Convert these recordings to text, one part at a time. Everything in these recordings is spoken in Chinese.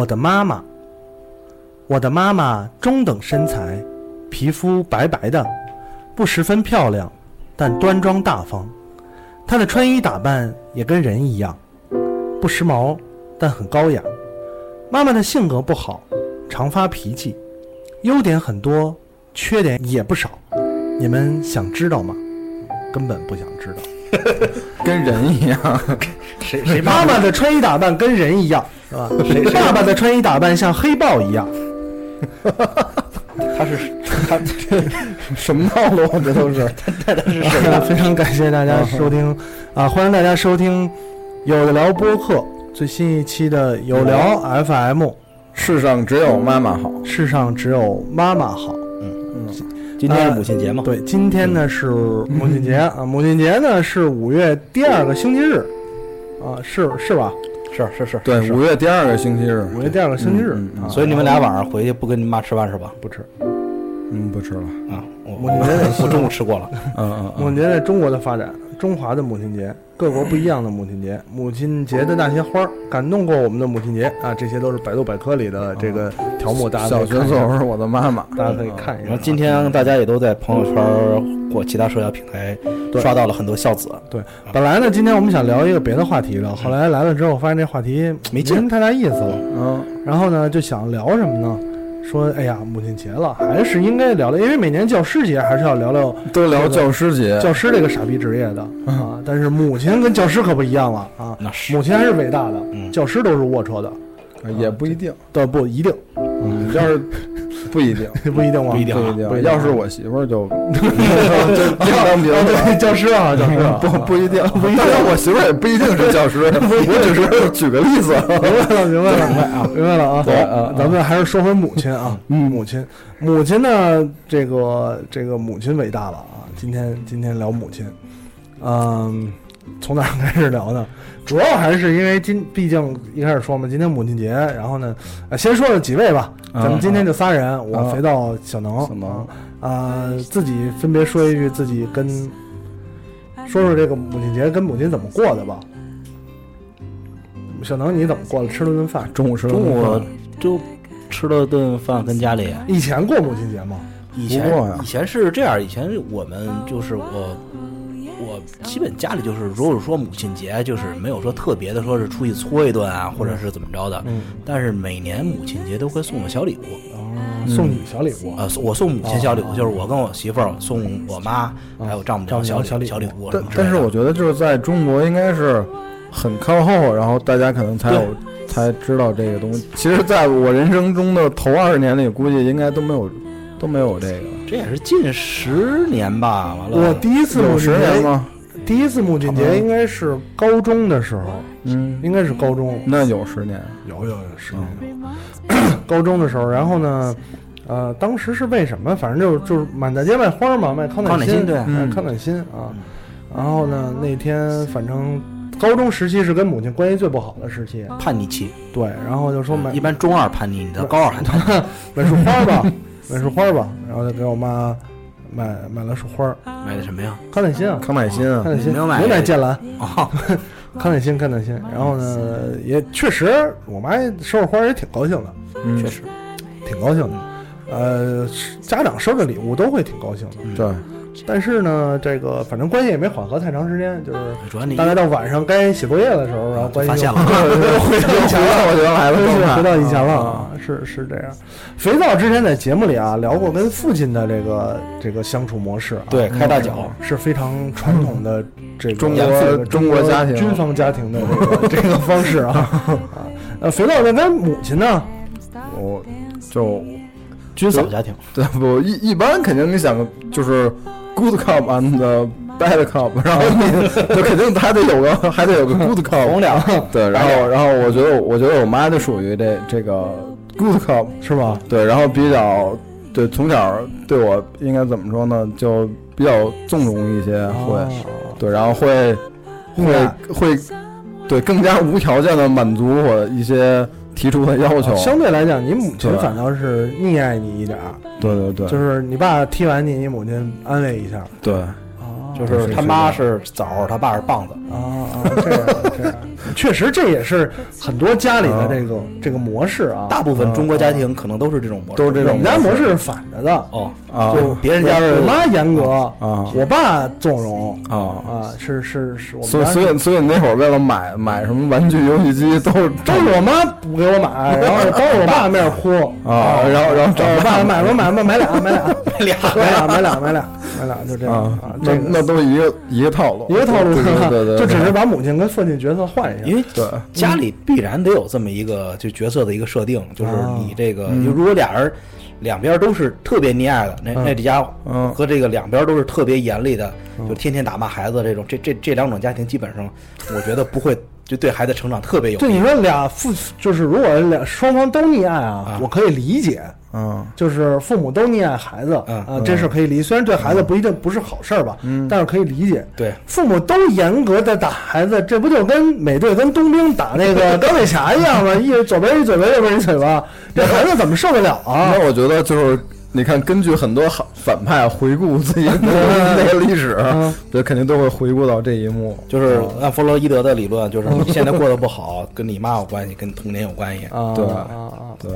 我的妈妈，我的妈妈中等身材，皮肤白白的，不十分漂亮，但端庄大方。她的穿衣打扮也跟人一样，不时髦，但很高雅。妈妈的性格不好，常发脾气，优点很多，缺点也不少。你们想知道吗？根本不想知道。跟人一样，谁谁妈妈的穿衣打扮跟人一样，是吧？谁 爸爸的穿衣打扮像黑豹一样。他是他 什么套路？这都是他他是谁？非常感谢大家收听啊！欢迎大家收听有的聊播客最新一期的有聊 FM。世上只有妈妈好，世上只有妈妈好。嗯嗯。今天是母亲节嘛？对，今天呢是母亲节啊！母亲节呢是五月第二个星期日，啊，是是吧？是是是，对，五月第二个星期日，五月第二个星期日，所以你们俩晚上回去不跟你妈吃饭是吧？不吃，嗯，不吃了啊！母亲节我中午吃过了，嗯 嗯。母亲节在中国的发展，中华的母亲节，各国不一样的母亲节，母亲节的那些花儿感动过我们的母亲节啊！这些都是百度百科里的这个条目，大家小学作文我的妈妈，大家可以看一下。然后今天大家也都在朋友圈或其他社交平台刷到了很多孝子。对，本来呢，今天我们想聊一个别的话题的，后来来了之后发现这话题没什么太大意思了。嗯，然后呢，就想聊什么呢？说，哎呀，母亲节了，还是应该聊聊，因为每年教师节还是要聊聊，都聊教师节，教师这个傻逼职业的啊。但是母亲跟教师可不一样了啊，那是。母亲还是伟大的，教师都是龌龊的，也不一定，倒，不一定，嗯，要是不一定，不一定吗？不一定，不一定。要是我媳妇儿就 就当别的教师啊，教师不不一定，不一定。我媳妇儿也不一定是教师，我只是举个例子。明白了，明白了，明白啊，明白了啊。对啊，咱们还是说回母亲啊，母亲，母亲呢，这个这个母亲伟大了啊。今天今天聊母亲，嗯，从哪开始聊呢？主要还是因为今毕竟一开始说嘛，今天母亲节，然后呢，先说了几位吧。咱们今天就仨人，我肥皂小能，小能啊，自己分别说一句自己跟说说这个母亲节跟母亲怎么过的吧。小能你怎么过的？吃了顿饭，中午吃了中午就吃了顿饭，跟家里。以前过母亲节吗？以前以前是这样，以前我们就是我。我基本家里就是，如果说母亲节，就是没有说特别的，说是出去搓一顿啊，或者是怎么着的。嗯。但是每年母亲节都会送我小礼物。哦。送你小礼物？呃，我送母亲小礼物，就是我跟我媳妇儿送我妈还有丈母娘小小礼小礼物。但但是我觉得就是在中国应该是很靠后，然后大家可能才有才知道这个东西。其实，在我人生中的头二十年里，估计应该都没有都没有这个。这也是近十年吧，完了。我第一次有十年吗？第一次母亲节应该是高中的时候，嗯，应该是高中。那有十年，有有有十年。高中的时候，然后呢，呃，当时是为什么？反正就是就是满大街卖花嘛，卖康乃馨，对，卖康乃馨啊。然后呢，那天反正高中时期是跟母亲关系最不好的时期，叛逆期。对，然后就说买，一般中二叛逆，你到高二还叛逆，买束花吧。买束花吧，然后就给我妈买买了束花。买的什么呀？康乃馨啊，康乃馨啊，康乃馨。没有买，牛奶剑兰。哦，康乃馨，康乃馨。然后呢，也确实，我妈收着花也挺高兴的。嗯，确实，挺高兴的。呃，家长收着礼物都会挺高兴的。对。但是呢，这个反正关系也没缓和太长时间，就是大概到晚上该写作业的时候，然后关系发现了，回到以前了，我觉得来了，回到以前了啊，是是这样。肥皂之前在节目里啊聊过跟父亲的这个这个相处模式，对，开大脚是非常传统的这个中国中国家庭军方家庭的这个这个方式啊啊。呃，肥皂那跟母亲呢，我就军嫂家庭，对不一一般肯定你想就是。Good cop and bad cop，然后你就肯定还得有个还得有个 good cop，红两对，然后然后我觉得我觉得我妈就属于这这个 good cop 是吧？对，然后比较对从小对我应该怎么说呢，就比较纵容一些，会、哦对，然后会会那会对更加无条件的满足我一些提出的要求，相对来讲，你母亲反倒是溺爱你一点儿，对对对，就是你爸踢完你，你母亲安慰一下。对。哦就是他妈是枣儿，他爸是棒子。啊啊，这样确实这也是很多家里的这个这个模式啊。大部分中国家庭可能都是这种模式，都是这种我们家模式。是反着的，哦，啊。就别人家是我妈严格啊。我爸纵容。啊，啊，是是是，我们所以所以所以那会儿为了买买什么玩具、游戏机都是都是我妈不给我买，然后当着我爸面哭。啊，然后然后找我爸买吧买吧买俩买俩。买俩买俩 买俩。买俩买俩就这样。啊啊，，那这那都是一个一个套路，一个套路对对对对，就只是把母亲跟父亲角色换一下，因为对。家里必然得有这么一个就角色的一个设定，就是啊你这个，嗯。就如果俩人两边都是特别溺爱的，那嗯。那这家嗯。和这个两边都是特别严厉的，就天天打骂孩子这种，这这这两种家庭基本上，我觉得不会就对孩子成长特别有对，你说俩父就是如果俩双方都溺爱啊啊，我可以理解，嗯就是父母都溺爱孩子嗯啊，这事儿可以理解。虽然对孩子不一定不是好事儿吧，嗯但是可以理解。对，父母都严格的打孩子，这不就跟美队跟冬兵打那个 钢铁侠一样吗？一左边一嘴巴，右边一嘴巴，这孩子怎么受得了啊？那我觉得就是你看，根据很多反反派回顾自己的 那个历史嗯，对，肯定都会回顾到这一幕，就是按弗洛伊德的理论，就是你现在过得不好，跟你妈有关系，跟童年有关系。啊，对啊啊！对，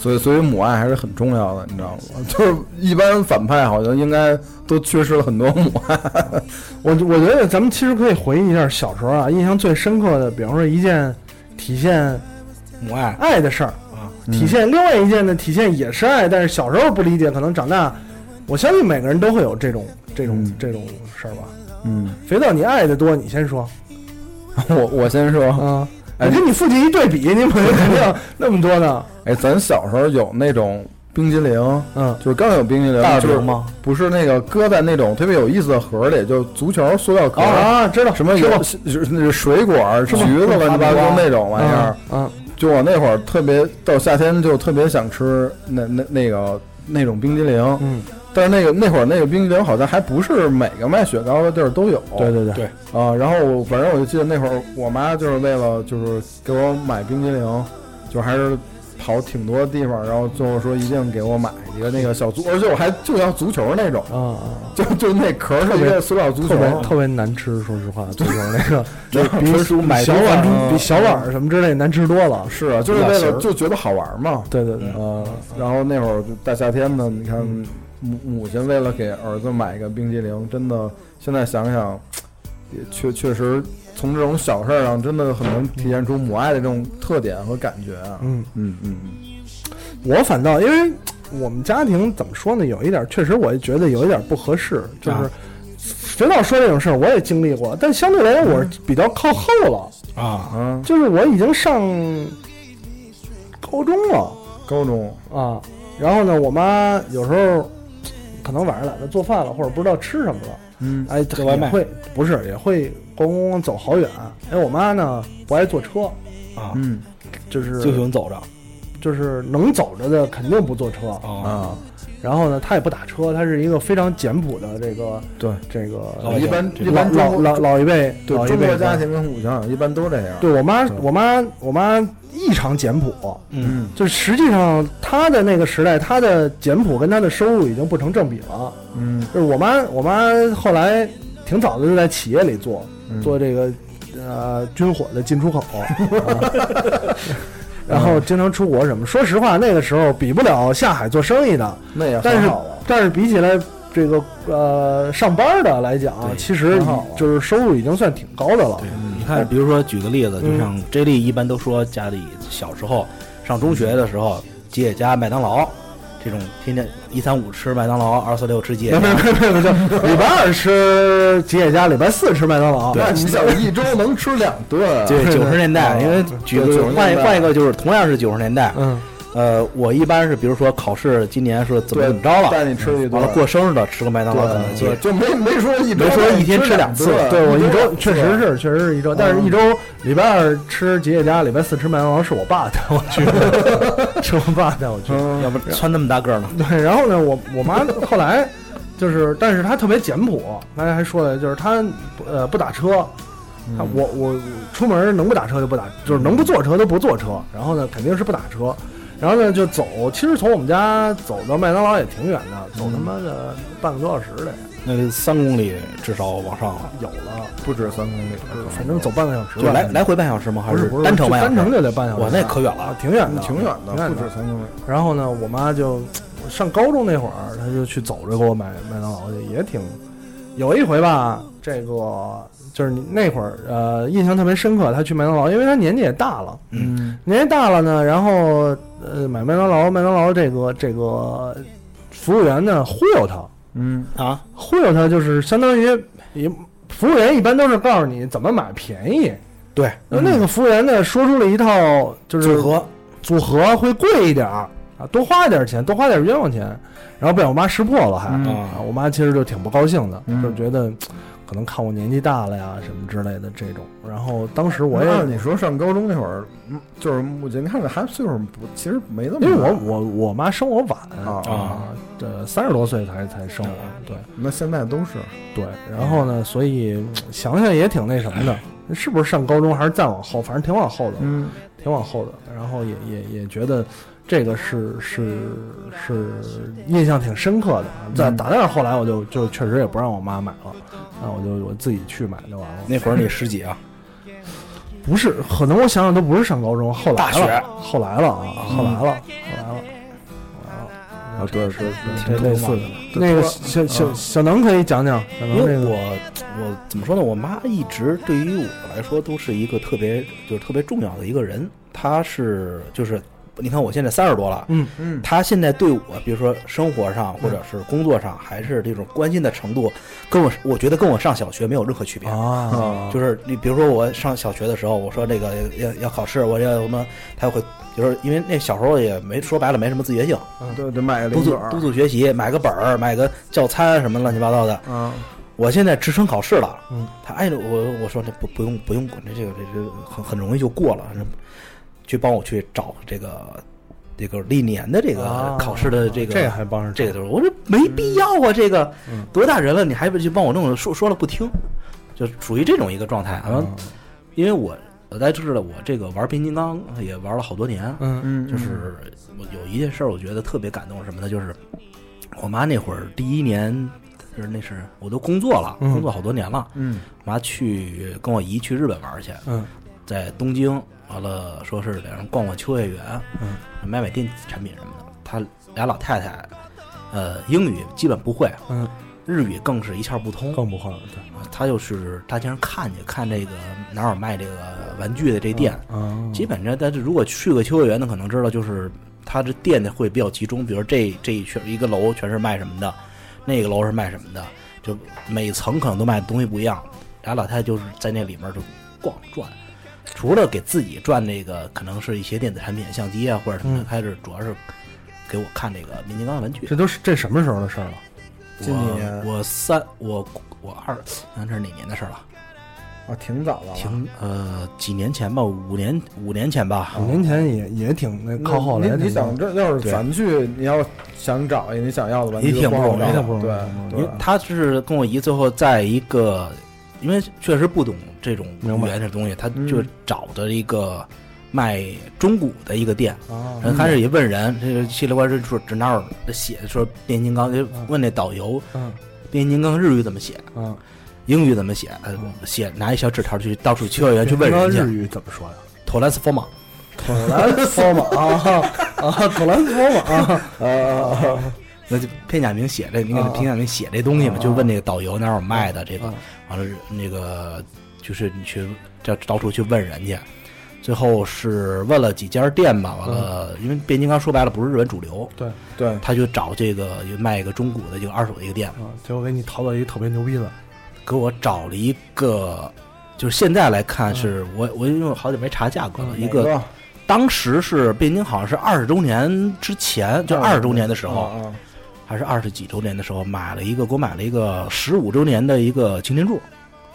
所以所以母爱还是很重要的，你知道吗？就是一般反派好像应该都缺失了很多母爱，我我觉得咱们其实可以回忆一下小时候啊，印象最深刻的，比方说一件体现母爱爱的事儿，啊，体现另外一件呢，体现也是爱，但是小时候不理解，可能长大，我相信每个人都会有这种这种、嗯这种事儿吧。嗯，肥皂，你爱的多，你先说 我我先说，啊。哎你跟你父亲一对比，你母亲肯定那么多呢。哎，咱小时候有那种冰激凌，嗯，就是刚有冰激凌，大就是吗？不是那个搁在那种特别有意思的盒里，就足球塑料壳，啊，知道什么有就是那水果、橘子乱七八糟那种玩意儿。嗯，就我那会儿特别到夏天就特别想吃那那那个那种冰激凌，嗯，但是那个那会儿那个冰激凌好像还不是每个卖雪糕的地儿都有。对对对对啊，然后我反正我就记得那会儿我妈就是为了就是给我买冰激凌，就还是跑挺多地方，然后最后说一定给我买一个那个小足，而且我还就要足球那种，啊啊，就 就那壳是一个塑料足球特，别特别难吃，说实话，足球那个 就比买小碗嗯。比小碗什么之类难吃多了。是啊，就是为了就觉得好玩嘛。对对对，呃，然后那会儿大夏天的，你看母母亲为了给儿子买一个冰激凌，真的现在想想，也确确实从这种小事儿上，真的很能体现出母爱的这种特点和感觉啊。嗯。嗯嗯我反倒因为我们家庭怎么说呢，有一点确实我觉得有一点不合适，就是啊肥皂说这种事儿我也经历过，但相对来讲我是比较靠后了，啊，嗯，就是我已经上高中了高中啊，然后呢，我妈有时候可能晚上懒得做饭了，或者不知道吃什么了，嗯。哎，叫外卖。也会不是也会咣咣咣走好远，哎我妈呢不爱坐车，啊，嗯就是就喜欢走着。就是能走着的肯定不坐车，啊，啊，然后呢，他也不打车，他是一个非常简朴的这个对，这个老一般一般老老老老一辈对老一辈中国家庭跟古想想一般都这样。对我妈我妈我妈异常简朴，嗯，就是实际上她的那个时代，她的简朴跟她的收入已经不成正比了。嗯就是我妈我妈后来挺早的就在企业里做嗯做这个呃军火的进出口。啊然后经常出国什么，说实话，那个时候比不了下海做生意的，那也但是。但是比起来这个呃上班的来讲，其实就是收入已经算挺高的了。你看，比如说举个例子，嗯。就像 J 莉一般都说家里小时候上中学的时候，吉野家、麦当劳这种天天一三五吃麦当劳，二四六吃吉野没家，没没没，就 礼拜二吃吉野家，礼拜四吃麦当劳。那你想一周能吃两顿，对九十年代，啊因为举对90个换换一个，就是同样是九十年代，嗯呃，我一般是比如说考试今年是怎么怎么着了，带你吃一顿。完了过生日的吃个麦当劳、肯德基对，，就没没说一周没说一天吃两次。对我一周周确实是确实是一周，但是一周礼拜二吃吉野家，礼拜四吃麦当劳是我爸带我去的，是我爸带我去要不穿那么大个儿呢？对，然后呢，我我妈后来就是，但是她特别简朴，刚才还说了，就是她呃不打车，我我出门能不打车就不打，就是能不坐车都不坐车，然后呢肯定是不打车，然后呢就走，其实从我们家走到麦当劳也挺远的，走他妈的半个多小时得那三公里至少往上了，有了，不止三公里，反正走半个小时吧。就来来回半小时吗？还是不是单程就单程半小时？就得半小时，哇那可远了啊，挺远的，挺远的，不止三公里。然后呢，我妈就上高中那会儿，她就去走着给我买麦当劳去，也挺。有一回吧，这个就是你那会儿呃印象特别深刻，他去麦当劳，因为他年纪也大了，嗯。年纪大了呢，然后呃买麦当劳，麦当劳这个这个服务员呢忽悠他，嗯。啊，忽悠他就是相当于也服务员一般都是告诉你怎么买便宜，对，那那个服务员呢说出了一套就是组合。组合会贵一点儿啊，多花一点钱，多花点冤枉钱，然后被我妈识破了还，嗯。啊，我妈其实就挺不高兴的，嗯。就觉得可能看我年纪大了呀什么之类的这种。然后当时我也按你说上高中那会儿，嗯就是我觉得你看着还岁数不，其实没那么因为我我我妈生我晚啊啊，这三十多岁才才生我，对那现在都是对。然后呢，所以嗯想想也挺那什么的，是不是上高中还是再往后，反正挺往后的，嗯挺往后的。然后也也也觉得这个是是是印象挺深刻的。在嗯打那后来我就就确实也不让我妈买了，那我就我自己去买就完了。那会儿你十几啊？不是，可能我想想都不是上高中，后来大学了，后来了啊，后来了，后来了。啊，对对这对，类似的，那个小小小能可以讲讲，因为我我怎么说呢？我妈一直对于我来说都是一个特别就是特别重要的一个人。她是就是你看我现在三十多了，嗯嗯他现在对我，比如说生活上或者是工作上，还是这种关心的程度，跟我我觉得跟我上小学没有任何区别。啊，就是你比如说我上小学的时候，我说这个要要考试，我要什么，他会就是因为那小时候也没说白了没什么自觉性，对对，买个督促督促学习，买个本儿，买个教餐什么乱七八糟的。嗯，我现在职称考试了，嗯，他哎我我说这不不用不用管这这个这这很很容易就过了，去帮我去找这个这个历年的这个啊考试的这个这还帮着这个就是我说没必要啊，这个嗯多大人了你还不去帮我弄，说说了不听，就属于这种一个状态。啊。完，因为我我大家知道我这个玩变形金刚也玩了好多年，嗯嗯，就是我有一件事儿，我觉得特别感动，什么呢？就是我妈那会儿第一年，就是那是我都工作了，嗯。工作好多年了，嗯。我妈去跟我姨去日本玩去，嗯。在东京，完了说是两人逛逛秋叶原，嗯，买买电子产品什么的。他俩老太太，呃，英语基本不会，嗯，日语更是一窍不通。更不会了，对，她就是大街上看去，看这个哪有卖这个玩具的这店，嗯，基本上，但是如果去过秋叶原的，可能知道，就是他这店的会比较集中，比如这这一圈一个楼全是卖什么的，那个楼是卖什么的，就每层可能都卖的东西不一样。俩老太太就是在那里面就逛转，除了给自己赚这个，可能是一些电子产品、相机啊或者什么的嗯，开始主要是给我看这个变形金刚的玩具。这都是这什么时候的事儿了？今年我我三我我二，想想这是哪年的事儿了？啊，挺早的了，挺呃几年前吧，五年五年前吧。五年前也也挺那靠后来你你想这要是对咱去，你要想找一个你想要的玩具，也挺不容易找也挺不容易对嗯对因为他是跟我姨最后在一个，因为确实不懂这种语明白言的东西，他嗯。就找的一个卖中古的一个店，啊人开始也问人，这个稀里呱啦说这哪有写说变形金刚，就问那导游嗯。变形金刚日语怎么写，嗯，英语怎么写，呃嗯写拿一小纸条去到处去幼儿园去问人家日语怎么说呀？托兰斯佛马，托兰斯佛马啊啊，托兰斯佛马啊啊那就片假名写这，你看啊片假名写这东西嘛，啊就问那个导游哪有卖的这个啊，完了那个就是你去这到处去问人家，最后是问了几家店吧，完了，因为变形金刚说白了不是日本主流，对对，他就找这个卖一个中古的这个二手的一个店，啊！结果给你淘到一个特别牛逼的，给我找了一个，就是现在来看是我我因为我好久没查价格了，一个当时是变形金刚好像是二十周年之前，就二十周年的时候，还是二十几周年的时候，买了一个给我买了一个十五周年的一个擎天柱，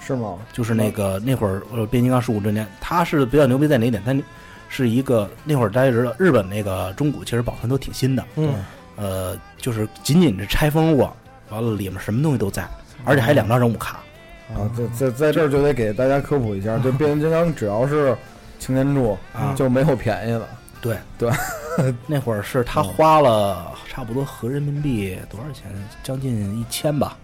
是吗？就是那个那会儿呃变形金刚十五周年，它是比较牛逼在哪一点？它是一个那会儿大家知道日本那个中古其实保存都挺新的，嗯，呃，就是仅仅是拆封过，完了里面什么东西都在，而且还两张人物卡。啊，在在在这儿就得给大家科普一下，这变形金刚只要是擎天柱啊就没有便宜的。对对，那会儿是他花了差不多合人民币多少钱？将近一千吧。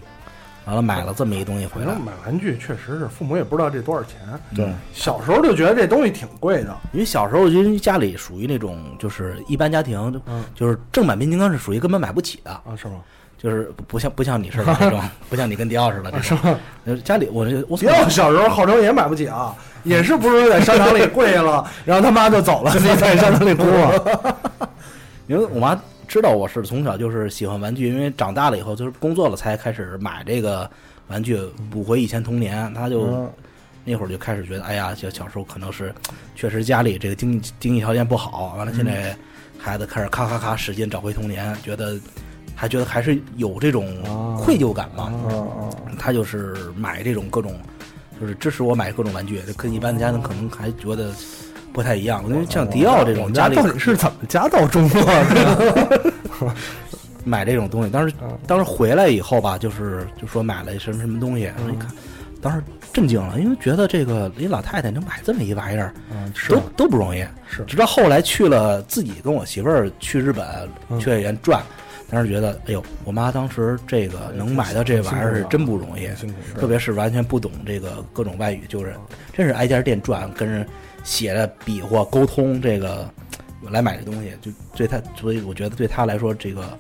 完了买了这么一东西回来，买玩具确实是，父母也不知道这多少钱。对，小时候就觉得这东西挺贵的，因为小时候因为家里属于那种就是一般家庭，嗯就是正版变形金刚是属于根本买不起的，啊，是吗？就是不不像不像你似的 这种，不像你跟迪奥似的这种。呃家里我这我迪奥小时候号称也买不起啊，也是不是在商场里跪了，然后他妈就走了，自己在商场里哭啊。因为我妈知道我是从小就是喜欢玩具，因为长大了以后就是工作了才开始买这个玩具，补回以前童年。她就、嗯那会儿就开始觉得，哎呀，小小时候可能是确实家里这个经济经济条件不好，完了现在孩子开始咔咔咔使劲找回童年，觉得还觉得还是有这种啊愧疚感嘛。他就是买这种各种，就是支持我买各种玩具，跟一般的家庭可能还觉得不太一样。因为像迪奥这种家里到底是怎么家道中落的？买这种东西，当时嗯当时回来以后吧，就是就说买了什么什么东西，一看，当时震惊了，因为觉得这个一老太太能买这么一玩意儿，嗯，是都都不容易。是直到后来去了，自己跟我媳妇儿去日本嗯去演员转，当时觉得，哎呦，我妈当时这个能买到这玩意儿是真不容易，特别是完全不懂这个各种外语，就是真是挨家店转，跟人写着比划沟通这个来买这东西，就对他，所以我觉得对他来说，这个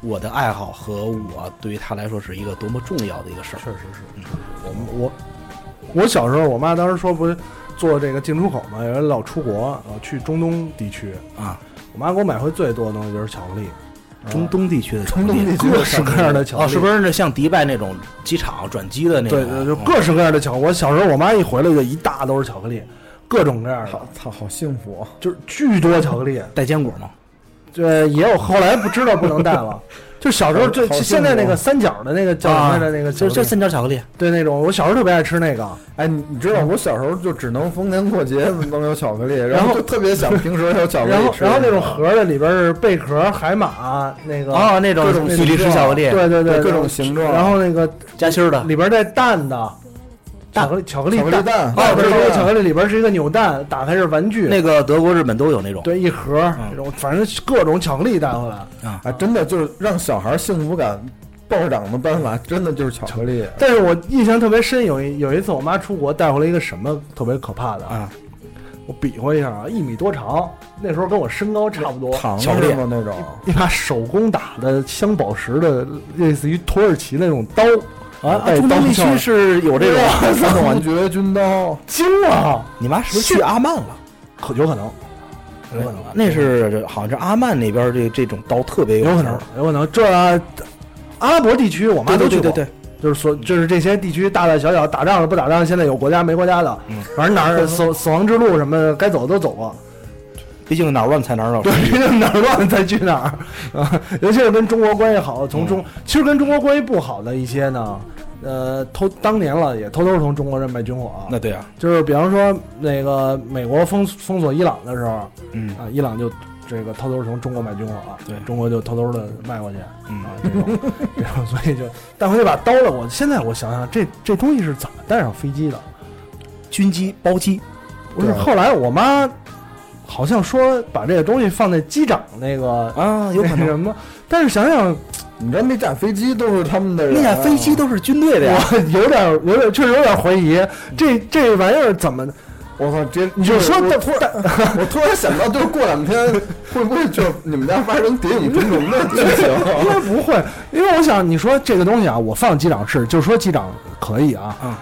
我的爱好和我对于他来说是一个多么重要的一个事儿。确实是，嗯我们我我小时候，我妈当时说不是做这个进出口嘛，有人老出国，老去中东地区啊，我妈给我买回最多的东西就是巧克力，中东地区的中东地区各式各样的巧克哦，力，是不是那像迪拜那种机场转机的那种？对对，就嗯各式各样的巧克力。我小时候我妈一回来就一大兜巧克力，各种各样的，，操，好幸福啊！就是巨多巧克力。带坚果吗？对，也有后来不知道不能带了。就小时候就现在那个三角的那个叫什么来着？那个就就三角巧克力，对那种，我小时候特别爱吃那个。哎，你你知道我小时候就只能逢年过节能有巧克力，然然后就特别想平时有巧克力然后吃然后那种盒的里边是贝壳、海马那个哦，那种各种比利时巧克力，对对对，各种形状，然后那个夹心的，里边带蛋的巧克力巧克力巧克力蛋哦，对，对对这个巧克力里边是一个扭蛋，打开是玩具，那个德国、日本都有那种。对一盒儿嗯这种，反正各种巧克力带回来。啊，真的就是让小孩幸福感暴涨的办法，真的就是巧克力。但是我印象特别深，有一有一次我妈出国带回来一个什么特别可怕的啊！我比划一下啊，一米多长，那时候跟我身高差不多，糖巧克力？那种一把手工打的镶宝石的，类似于土耳其那种刀啊，带中东地区是有这种传统玩具。绝军刀，惊了，你妈是不是去阿曼了？可有可能，有可能，那是好像是阿曼那边这这种刀特别有可能，有可能。这啊阿拉伯地区我妈都去过，对对对。对，就是说，就是这些地区大大小小打仗的不打仗，现在有国家没国家的，嗯。反正哪儿死死亡之路什么该走的都走过，毕竟哪儿乱才哪儿有。对，哪儿乱才去哪儿啊。尤其是跟中国关系好，从中、其实跟中国关系不好的一些呢，呃，偷当年了也偷偷从中国这卖军火，那对啊，就是比方说那个美国封封锁伊朗的时候嗯啊，伊朗就这个偷偷从中国买军火，对中国就偷偷的卖过去。嗯啊，这种，这种，所以就带回那把刀了。我现在我想想，这这东西是怎么带上飞机的？军机包机，不是，后来我妈好像说把这个东西放在机长那个啊，有可能。那什么，但是想想你知道那架飞机都是他们的人啊，那架飞机都是军队的呀。我 有点有点确实有点怀疑，这这玩意儿怎么？我靠！这你就说突然，我突然想到，就是过两天会不会就你们家发生谍影重重的剧情？应该不会，因为我想你说这个东西啊，我放机长室，就说机长可以啊。嗯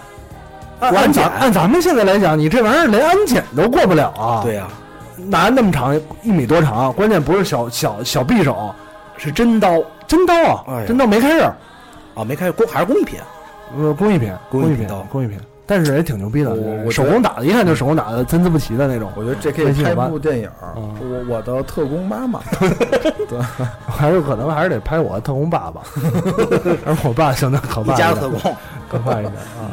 按咱按咱们现在来讲，你这玩意儿连安检都过不了啊！对呀，拿那么长一米多长，关键不是小小小匕首，是真刀真刀啊，哎呀真刀没开刃，啊，没开工还是工艺品。呃，工艺品，工艺品工艺品刀，工艺品。但是也挺牛逼的我，我手工打的，一看就手工打的，参差不齐的那种。我觉得这可以拍部电影我我的特工妈妈，对还是可能还是得拍我的特工爸爸，而我爸相当可一怕一点，家子特工，可怕一点啊。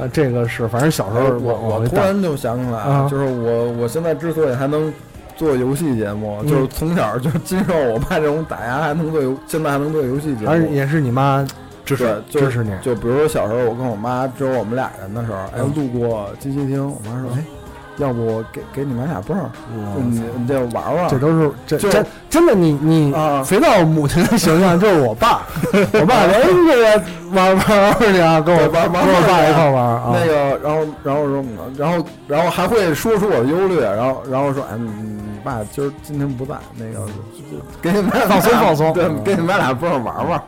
啊，这个是，反正小时候哎我我突然就想起来，啊就是我我现在之所以还能做游戏节目，嗯就是从小就是经受我爸这种打压，还能做游，现在还能做游戏节目。也是你妈支持支持你，就比如说小时候我跟我妈只有我们俩人的时候，哎，嗯路过机器厅，我妈说，哎，要不给给你买俩泵儿，你你这玩玩。这都是这就真真的你你啊肥皂母亲的形象就是我爸，我爸说哎这个玩玩玩去啊，跟我对玩玩跟我爸一块玩啊。那个，然后，然后说，然后，然后还会说出我的忧虑，然后，然后说，哎，你你爸今儿今天不在，那个给你买俩放松放松。对嗯，给你买俩不让玩玩。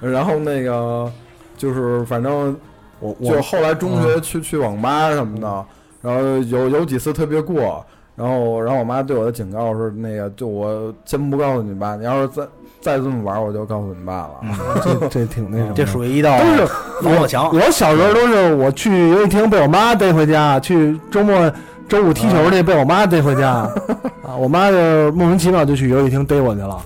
然后那个就是，反正我我就后来中学去去网吧什么的，然后有有几次特别过，然后然后我妈对我的警告是那个，就我先不告诉你爸，你要是再再这么玩，我就告诉你爸了。这这挺那什么，这属于一道都是防火墙。我小时候都是我去游戏厅被我妈逮回家，去周末周五踢球去被我妈逮回家，啊，我妈就莫名其妙就去游戏厅逮我去了。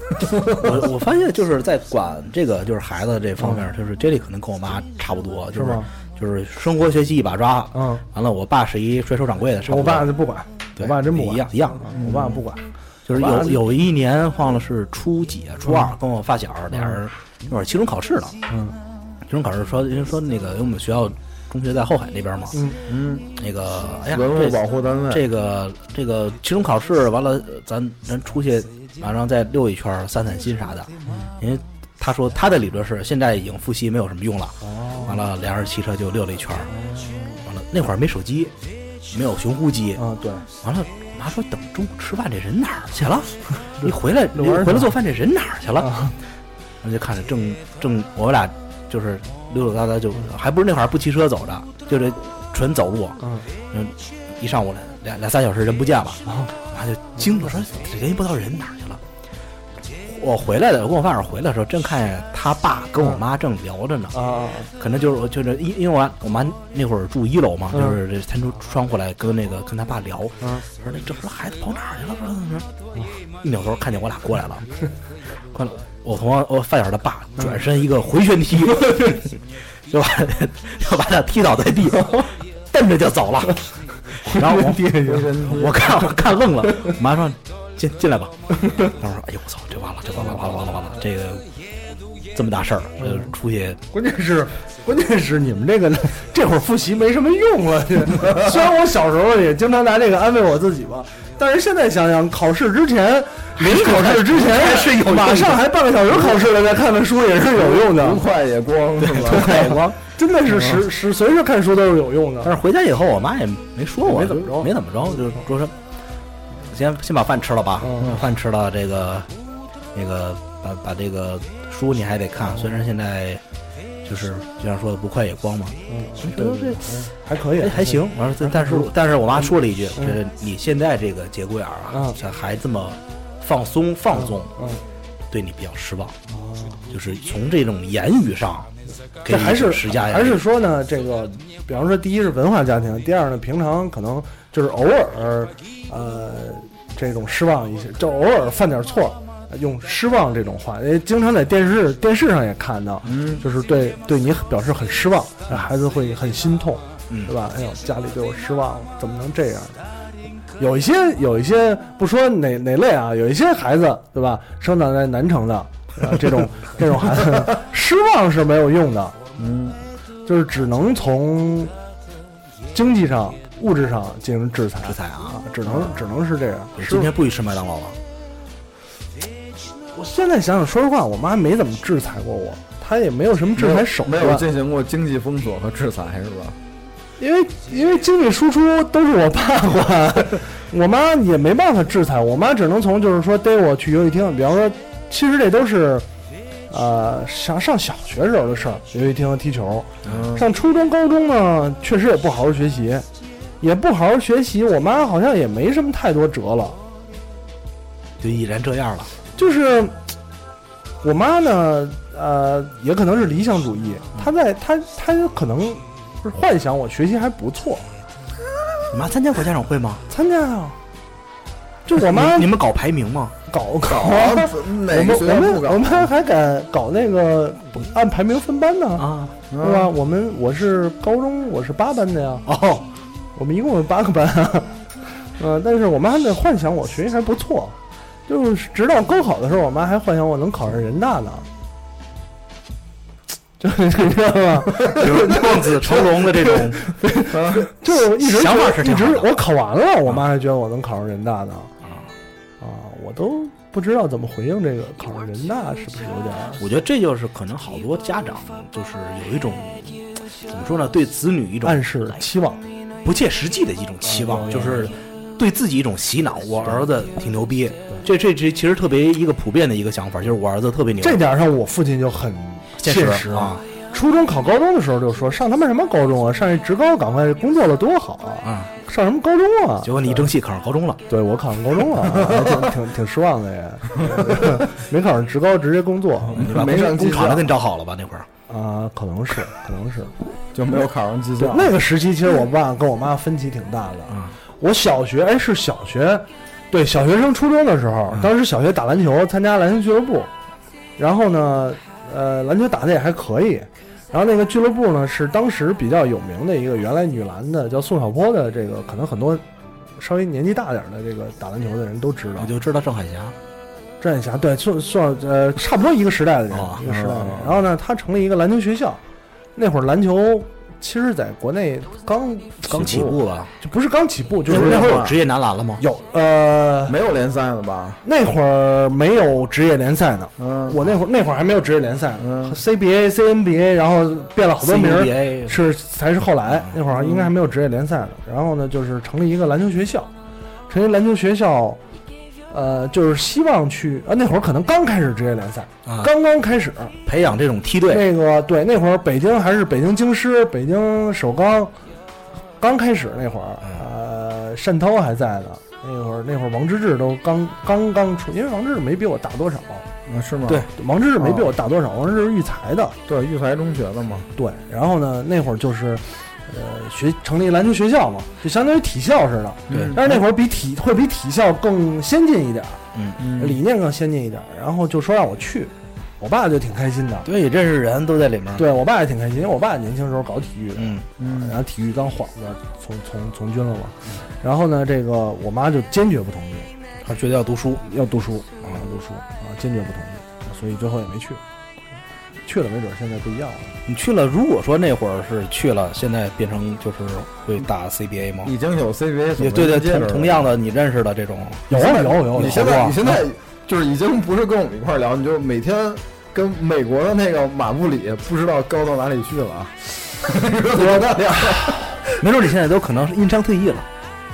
我我发现就是在管这个就是孩子这方面，就是这里可能跟我妈差不多，就是吗？就是生活学习一把抓。嗯，完了，我爸是一甩手掌柜的，我爸就不管，我爸真不管。一样一样。啊我爸不管。就是有有一年忘了是初几啊，初二，跟我发小俩人那会儿期中考试呢，嗯。期中考试说人家说那个因为我们学校中学在后海那边嘛，嗯嗯，那个哎呀，文物这保护单位，这个这个期中考试完了，咱咱出去马上再溜一圈散散心啥的，因为他说他的理论是现在已经复习没有什么用了，完了俩人骑车就溜了一圈儿，完了那会儿没手机，没有寻呼机，啊，对，完了妈说等中午吃饭这人哪儿去了？你回来回来做饭这人哪儿去了？啊。然后就看着正正我们俩就是溜溜达达就还不是那会儿不骑车走的，就这纯走路，嗯。一上午来俩俩仨小时人不见了，啊然后就惊了，说这联系不到人哪儿去了。我回来的，我跟我发小回来的时候，正看见他爸跟我妈正聊着呢，啊可能就是就是因因为我我妈那会儿住一楼嘛，嗯。就是这探出窗户来跟那个跟他爸聊，嗯。说那这说孩子跑哪儿去了？说怎么着？一扭头看见我俩过来了，过了，我同我我发小的爸转身一个回旋踢，就把就把他踢倒在地，蹬着就走了。然后我我看我看愣了，我妈说进进来吧。然后我说哎呦我操，这完了，这完了完了完了完了，这个这么大事儿，呃，出去关键是，关键是你们这个这会儿复习没什么用了。虽然我小时候也经常拿这个安慰我自己吧，但是现在想想，考试之前，临考试之前是有的马上还半个小时考试了，再看看书也是有用的不。快也光是吧？太光 真的是时时随时看书都是有用的。但是回家以后，我妈也没说我，没怎么着没怎么着，就是说说，先先把饭吃了吧，嗯。饭吃了，这个那个把把这个书你还得看，虽然现在就是就像说的不快也光嘛，嗯，觉得这还可以哎，还行。完了，但但是但是我妈说了一句，嗯这你现在这个节骨眼儿啊嗯，还这么放松放纵，嗯，对你比较失望，就是从这种言语上，给还是施加还是说呢，这个，比方说，第一是文化家庭，第二呢，平常可能就是偶尔，呃，这种失望一些，就偶尔犯点错，用失望这种话，因为经常在电视电视上也看到，嗯，就是对对你表示很失望，孩子会很心痛，嗯。对吧？哎呦，家里对我失望了，怎么能这样？有一些有一些不说哪哪类啊，有一些孩子对吧，生长在南城的，啊，这种 这种孩子失望是没有用的，嗯，就是只能从经济上、物质上进行制裁，制裁啊。啊，只能只能是这样。我今天不许吃麦当劳了。我现在想想，说实话，我妈没怎么制裁过我，她也没有什么制裁手段没有，进行过经济封锁和制裁是吧？因为因为经济输出都是我爸管，我妈也没办法制裁我，妈只能从就是说逮我去游戏厅，比方说，其实这都是。呃，上上小学时候的事儿，游戏厅踢球。嗯，上初中、高中呢，确实也不好好学习，也不好好学习。我妈好像也没什么太多辙了，就已然这样了。就是我妈呢，呃，也可能是理想主义，她在她她可能就是幻想我学习还不错，你妈参加过家长会吗？参加啊。就我妈你你们搞排名吗？搞搞我们我？们我们还敢搞那个按排名分班呢，啊，对吧？我们我是高中我是八班的呀，哦，我们一共有八个班啊，呃，但是我妈那幻想我学习还不错，就是直到高考的时候，我妈还幻想我能考上人大呢，就你知道吗？就是望子成龙的这种，就一直想法是挺好我考完了，我妈还觉得我能考上人大呢，啊，啊我都不知道怎么回应这个考上人大是不是有点我觉得这就是可能好多家长就是有一种怎么说呢，对子女一种暗示期望？不切实际的一种期望，嗯就是对自己一种洗脑。我儿子挺牛逼，这这这其实特别一个普遍的一个想法，就是我儿子特别牛。这点上，我父亲就很现现实啊。初中考高中的时候就说上他妈什么高中啊，上一职高赶快工作了多好啊，啊！上什么高中啊？结果你一争气考上高中了，对我考上高中了，还挺挺挺失望的也，没考上职高直接工作没上工厂都给你找好了吧？那会儿啊，可能是可能是。就没有考上技校。那个时期其实我爸跟我妈分歧挺大的。啊我小学哎是小学，对小学升初中的时候，当时小学打篮球，参加篮球俱乐部，然后呢，呃，篮球打的也还可以。然后那个俱乐部呢是当时比较有名的一个原来女篮的叫宋晓波的这个，可能很多稍微年纪大点的这个打篮球的人都知道我。就知道郑海霞郑海霞对算算呃差不多一个时代的人，哦一个时代的人。然后呢，他成立一个篮球学校，那会儿篮球其实在国内刚刚起步吧？就不是刚起步，就是那会儿有职业男篮了吗？有呃没有联赛了吧？那会儿没有职业联赛呢。嗯，我那会儿那会儿还没有职业联赛嗯，CBA、CNBA，然后变了好多名儿，是才是后来那会儿应该还没有职业联赛呢。然后呢，就是成立一个篮球学校，成立篮球学校，呃，就是希望去呃那会儿可能刚开始职业联赛，啊，刚刚开始。培养这种梯队那个对，那会儿北京还是北京京师、北京首钢，刚开始那会儿，呃，单涛还在呢。那会儿那会儿王治郅都刚刚刚出，因为王治郅没比我大多少。啊是吗？对，王治郅没比我大多少，王治郅是育才的。对，育才中学的嘛。对，然后呢，那会儿就是，呃，学成立篮球学校嘛，就相当于体校似的。对嗯但是那会儿比体会比体校更先进一点儿，嗯理念更先进一点儿。然后就说让我去，我爸就挺开心的。对，认识人都在里面。，对我爸也挺开心，因为我爸年轻时候搞体育的，嗯，嗯然后体育当幌子，从从从军了嘛。然后呢，这个我妈就坚决不同意，她觉得要读书，要读书啊，要读书啊，坚决不同意，所以最后也没去。去了，没准现在不一样了。你去了，如果说那会儿是去了，现在变成就是会打 CBA 吗？已经有 CBA 也对对，接着同同样的，你认识的这种有啊有有有，你现在你现在就是已经不是跟我们一块儿聊，你就每天跟美国的那个马布里不知道高到哪里去了啊！我的天，没准你现在都可能是因伤退役了。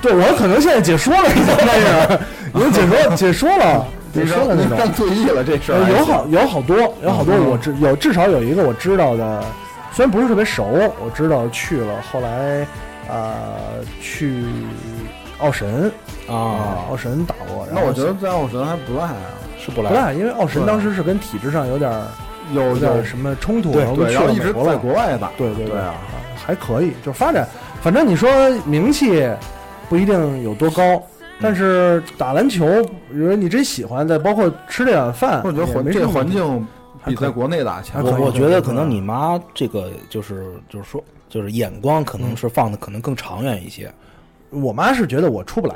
对我可能现在解说了，已经开始，已经解说解说了，解说的那种。上退役了这事儿呃，有好有好多有好多我知有至少有一个我知道的，虽然不是特别熟，我知道去了，后来呃去奥神啊，奥神打过，然后那我觉得在奥神还不赖啊，是不赖不赖，因为奥神当时是跟体制上有点儿有有点儿什么冲突，对然后就对，然后一直在去了美国外打，对对对啊，还可以，就发展，反正你说名气不一定有多高，但是打篮球，如果你真喜欢，再包括吃这碗饭，我觉得环这环境比在国内打强我我觉得可能你妈这个就是就是说就是眼光可能是放的可能更长远一些，我妈是觉得我出不来，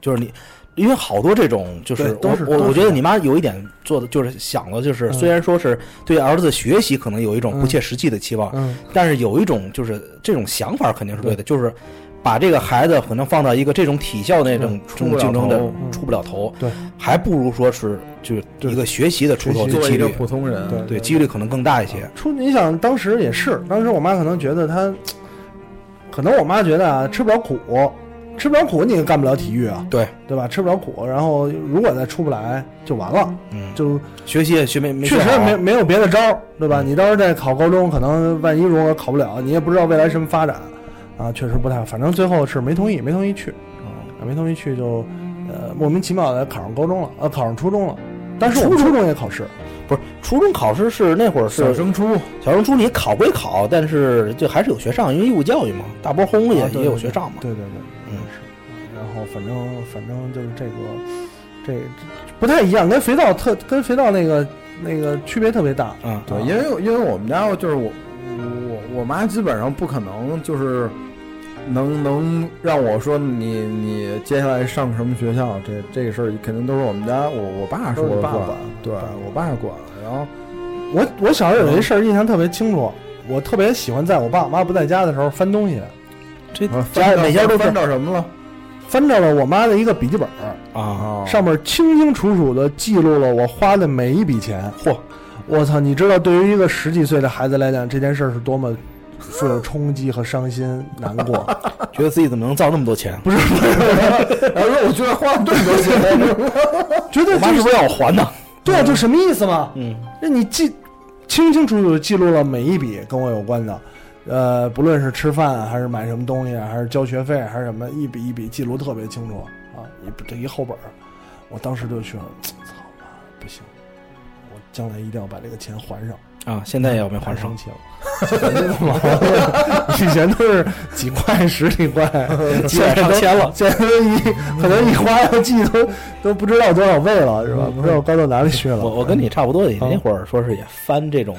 就是你。因为好多这种就是都我是。我我觉得你妈有一点做的就是想的就是嗯。虽然说是对儿子学习可能有一种不切实际的期望，嗯，但是有一种就是这种想法肯定是对的，就是把这个孩子可能放到一个这种体校那种这种竞争的出不了头，对，还不如说是就对一个学习的出头的几率，普通人，对对几率可能更大一些。出你想当时也是，当时我妈可能觉得她，可能我妈觉得啊吃不了苦，吃不了苦你也干不了体育啊，对对吧？吃不了苦，然后如果再出不来就完了，嗯，就学习也学没没确实没没有别的招儿，对吧？你到时候再考高中，可能万一如果考不了，你也不知道未来什么发展，啊，确实不太好。反正最后是没同意，没同意去，啊，没同意去就，呃，莫名其妙的考上高中了，呃，考上初中了。但是我们初中也考试，不是初中考试是那会儿是小升初，小升初，你考归考，但是就还是有学上，因为义务教育嘛，大波轰也、啊对也有学上嘛。对对对，嗯是。然后反正反正就是这个这这不太一样，跟肥皂特跟肥皂那个那个区别特别大。啊，对，因为因为我们家就是我我我妈基本上不可能就是能能让我说你你接下来上什么学校，这这个事儿肯定都是我们家我我爸说了算都是爸管对我爸管。然后我我小时候有一事儿印象特别清楚，我特别喜欢在我爸我妈不在家的时候翻东西，这啊家翻每家都翻到什么了翻到了我妈的一个笔记本啊？上面清清楚楚的记录了我花的每一笔钱。嚯，我操！你知道对于一个十几岁的孩子来讲，这件事儿是多么富有冲击和伤心难过。觉得自己怎么能造那么多钱？不是，然后说我居然花了这么多钱，觉得我妈是不是要我还呢？对啊，就什么意思嘛？嗯，那你记清清楚楚地记录了每一笔跟我有关的，呃，不论是吃饭还是买什么东西，还是交学费还是什么，一笔一笔记录特别清楚啊，一这一厚本儿，我当时就觉得，操妈不行，我将来一定要把这个钱还上。啊，现在也要没还上太生，气了，以前都是几块十几块，现在上千了。现在都一 可能一花要记都都不知道多少倍了，是吧？不知道高到哪里去了。我我跟你差不多，你那会儿说是也翻这种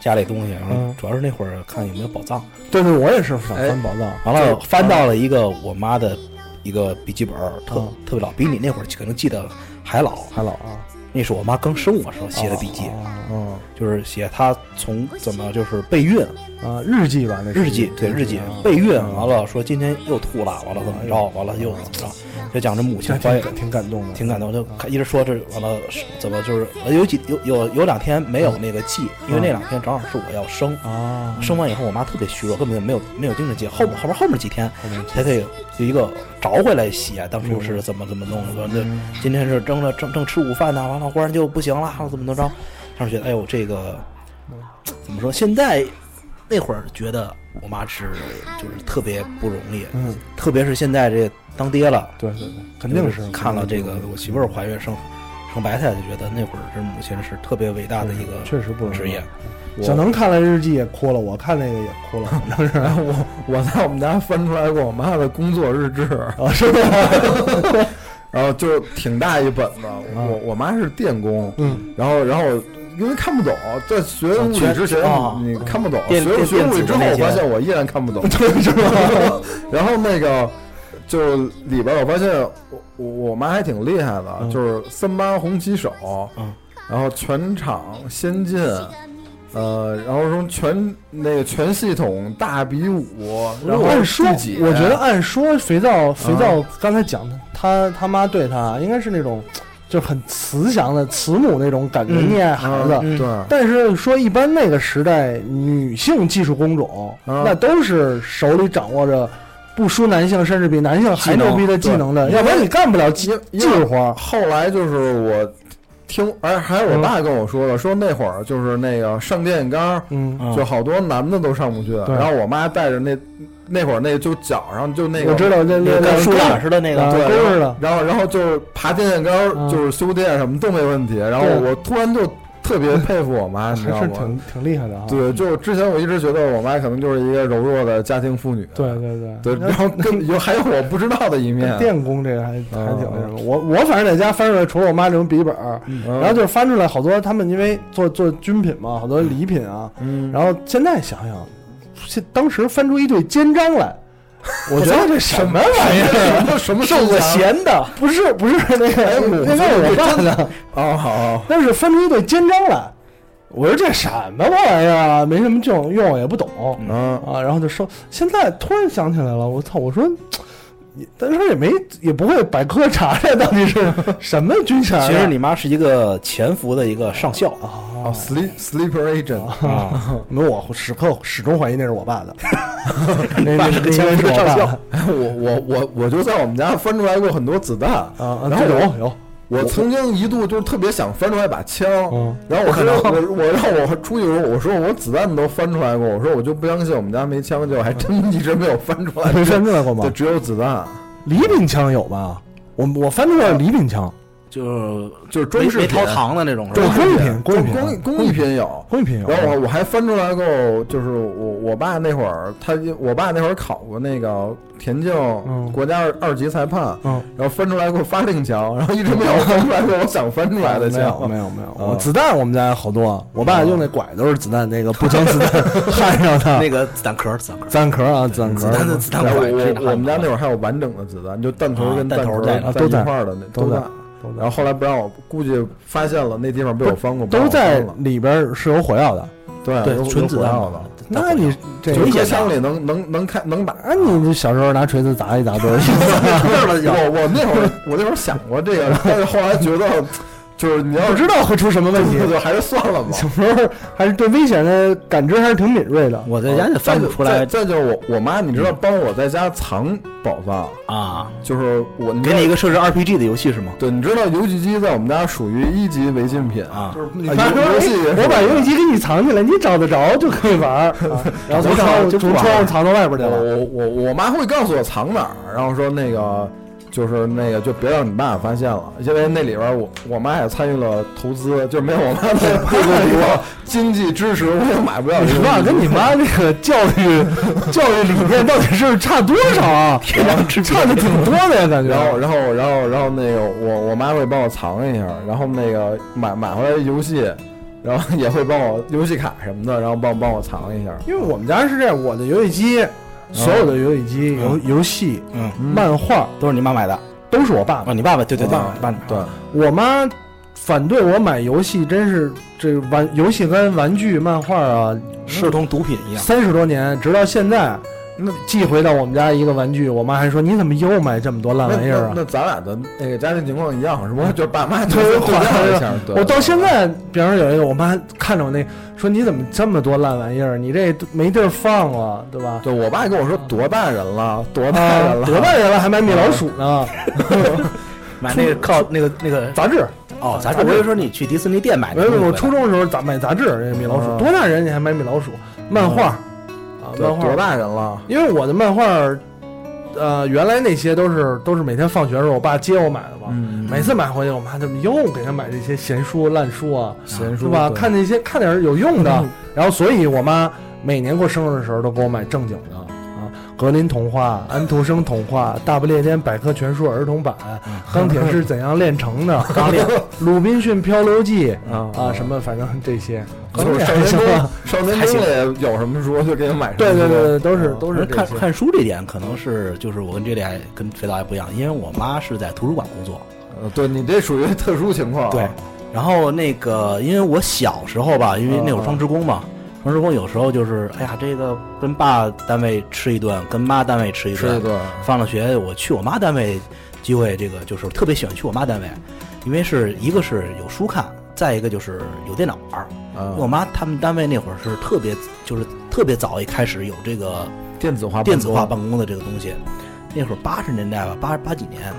家里东西，然后嗯主要是那会儿看有没有宝藏，对对，我也是想翻宝藏。完了翻到了一个我妈的一个笔记本儿，特嗯特别老，比你那会儿可能记得还老。还老啊，那是我妈刚生我时候写的笔记，啊嗯，就是写她从怎么就是备孕，啊，日记吧，那是日记对日记啊备孕，完了说今天又吐了，完了怎么着，完了又怎么着，就讲这母亲怀挺挺挺感动的，挺感动，就一直说这完了是怎么就是呃有几有有有两天没有那个记，因为那两天正好是我要生，啊，生完以后我妈特别虚弱，根本就没有没有精神记，后面后边后面几天才可以有一个找回来写当初是怎么怎么弄的，这今天是正了正正吃午饭呢，完了忽然就不行了，怎么怎么着，当时觉得哎呦这个怎么说？现在那会儿觉得我妈是就是特别不容易，嗯，特别是现在这当爹了。对对对，肯定是看了这个我媳妇儿怀孕生生白菜，就觉得那会儿这母亲是特别伟大的一个确实不容易职业。小能看了日记也哭了，我看那个也哭了，反正是然后我我在我们家翻出来过我妈的工作日志，啊，是吧？然后就挺大一本子。我我妈是电工，嗯，然后然后因为看不懂，在学物理之前啊。你看不懂，学电电学物理之后，我发现我依然看不懂，是吧？然后那个就里边我发现我我我妈还挺厉害的，嗯。就是三八红旗手，嗯，然后全场先进。呃，然后说全那个全系统大比武，然后按说几，我觉得按说肥皂肥皂刚才讲的，他他妈对他应该是那种就是很慈祥的慈母那种感觉嗯溺爱孩子。嗯对，但是说一般那个时代，女性技术工种、啊。那都是手里掌握着不输男性，甚至比男性还牛逼的技能的，要不然你干不了技技术活。后来就是我听，而还有我爸跟我说的，说那会儿就是那个上电线杆，嗯，嗯。就好多男的都上不去，对。然后我妈带着那那会儿那就脚上就那个我知道那那个跟树懒似的那啊个，对，勾似的然后然后就是爬电线杆就是修电什么都没问题，然后我突然就特别佩服我妈，你知道吗？是挺挺厉害的啊。对，就之前我一直觉得我妈可能就是一个柔弱的家庭妇女，对对对对，然后跟有还有我不知道的一面，电工这个还还嗯挺那什么。我我反正在家翻出来，除了我妈这种笔记本然后就是翻出来好多他们因为做做军品嘛，好多礼品啊。嗯，然后现在想想，现当时翻出一对肩章来，我觉得这什么玩意儿？什么受过闲的，不是不是那个，那是我爸的，哦，好，那是翻出一对肩章来。我说这什么玩意儿啊？没什么用用，也不懂嗯，啊。然后就说。现在突然想起来了，我操！我说，你当时也没也不会百科查查到底是什么军衔啊。其实你妈是一个潜伏的一个上校啊，sleep sleeper agent，啊，没有，我时刻始终怀疑那是我爸的，那是那应该是 我爸的我我我我就在我们家翻出来过很多子弹，啊啊，然后有有，我曾经一度就是特别想翻出来把枪，嗯然后我说我我让我出去的时候，我说我子弹都翻出来过，我说我就不相信我们家没枪，结果还真 一直没有翻出来，没翻出来过吗就？只有子弹，礼品枪有吧？我我翻出来是礼品枪，就是就是装饰没品。掏糖的那种是对？工艺品，工艺品，工艺工艺品。有。工艺品有。然后我我还翻出来过，就是我我爸那会儿，他我爸那会儿考过那个田径嗯国家二二级裁判，嗯，然后翻出来过发令枪，然后一直没有翻出来过我想翻出来的 没有枪，没有没有，子弹我们家好多，我爸用那拐都是子弹，那个步枪子弹焊上的。那个子弹壳，子弹壳。子弹壳啊，子弹壳子弹的子弹拐我我们家那会儿还有完整的子弹，就弹头跟啊弹头在都在一块儿的那都在在。然后后来不让我，估计发现了那地方被我翻过，都在里边是有火药的。对对有纯子弹有火药的，那你这就是危险的搁枪里能能能开能打。啊，你小时候拿锤子砸一砸多有意思？我我那会儿我那会儿想过这个，但是后来觉得，就是你要不知道会出什么问题。就还是算了吧。小时候还是对危险的感知还是挺敏锐的。我在家就翻不出来再再就是我我妈，你知道帮我在家藏宝藏，啊！就是我给你一个设置 RPG 的游戏是吗？对，你知道游戏机在我们家属于一级违禁品啊就是你我把游戏机给你藏起来，你找得着就可以玩然后从窗户从窗户藏到外边去了。我我我妈会告诉我藏哪儿，然后说那个就是那个就别让你爸发现了，因为那里边我我妈也参与了投资，就是没有我妈的这个经济支持，我也买不了。你爸跟你妈这个教育 教育理念到底是差多少啊？差的挺多的呀，感觉。然后，然后，然后，然后那个我我妈会帮我藏一下，然后那个买买回来游戏，然后也会帮我游戏卡什么的，然后帮帮我藏一下。因为我们家是这样，我的游戏机，所有的游戏机、游游戏、嗯，漫画都是你妈买的都是我爸爸？你爸爸对对对我，爸爸对，我妈反对我买游戏，真是这玩游戏跟玩具、漫画啊，视同毒品一样。三十多年，直到现在，那寄回到我们家一个玩具，我妈还说你怎么又买这么多烂玩意儿啊那？那咱俩的那个家庭情况一样，是不？就是爸妈就对互相一下。对我到现在，比方说有一个，我妈看着我那说你怎么这么多烂玩意儿？你这没地儿放了，对吧？对我爸跟我说多大人了，多大人啊，了，多大人了还买米老鼠呢？买那个靠那个那个 杂志，哦，杂志我就说你去迪士尼店买的没有。我初中的时候咋买杂志？这米老鼠啊多大人你还买米老鼠？漫画漫画多大人了？因为我的漫画，呃，原来那些都是都是每天放学的时候我爸接我买的嘛。嗯每次买回去，我妈怎么又给他买这些闲书烂书啊，闲书是吧？看那些看点有用的，然后所以我妈每年过生日的时候都给我买正经的啊，格林童话、安徒生童话、大不列颠百科全书儿童版、钢铁是怎样炼成的、钢炼、鲁滨逊漂流记啊啊，什么反正这些，就是少年宫，少年宫里有什么书就给你买什么书。对对对对，都是啊都是。看看书这点，可能是就是我跟这里跟肥皂还不一样，因为我妈是在图书馆工作。呃对你这属于特殊情况。对，然后那个，因为我小时候吧，因为那会儿双职工嘛，双职工有时候就是，哎呀，这个跟爸单位吃一顿，跟妈单位吃一顿，吃一顿。放了学我去我妈单位，机会这个就是特别喜欢去我妈单位，因为是一个是有书看，再一个就是有电脑玩我妈他们单位那会儿是特别就是特别早一开始有这个电子化电子化办办公的这个东西。那会儿八十年代吧，八八几年，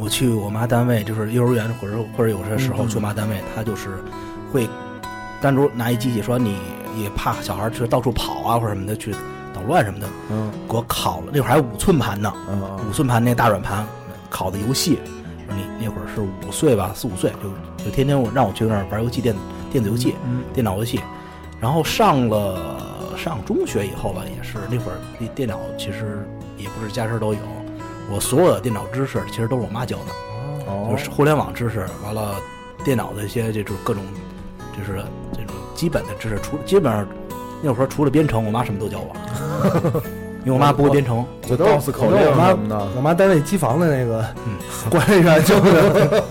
我去我妈单位，就是幼儿园或者或者有些时候去我妈单位，她就是会单独拿一机器说你也怕小孩儿去到处跑啊或者什么的去捣乱什么的，嗯给我拷了。那会儿还五寸盘呢，嗯五寸盘那大软盘拷的游戏。你那会儿是五岁吧，四五岁就就天天我让我去那儿玩游戏，电电子游戏。嗯电脑游戏，然后上了上中学以后吧，也是那会儿那电脑其实也不是家家都有，我所有的电脑知识其实都是我妈教的，哦就是互联网知识，完了电脑的一些这种各种就是基本的知识，除基本上那会儿除了编程，我妈什么都教我，因为我妈不会编程，就 DOS 口令我妈什么的。我妈单位机房的那个嗯。管理员教的。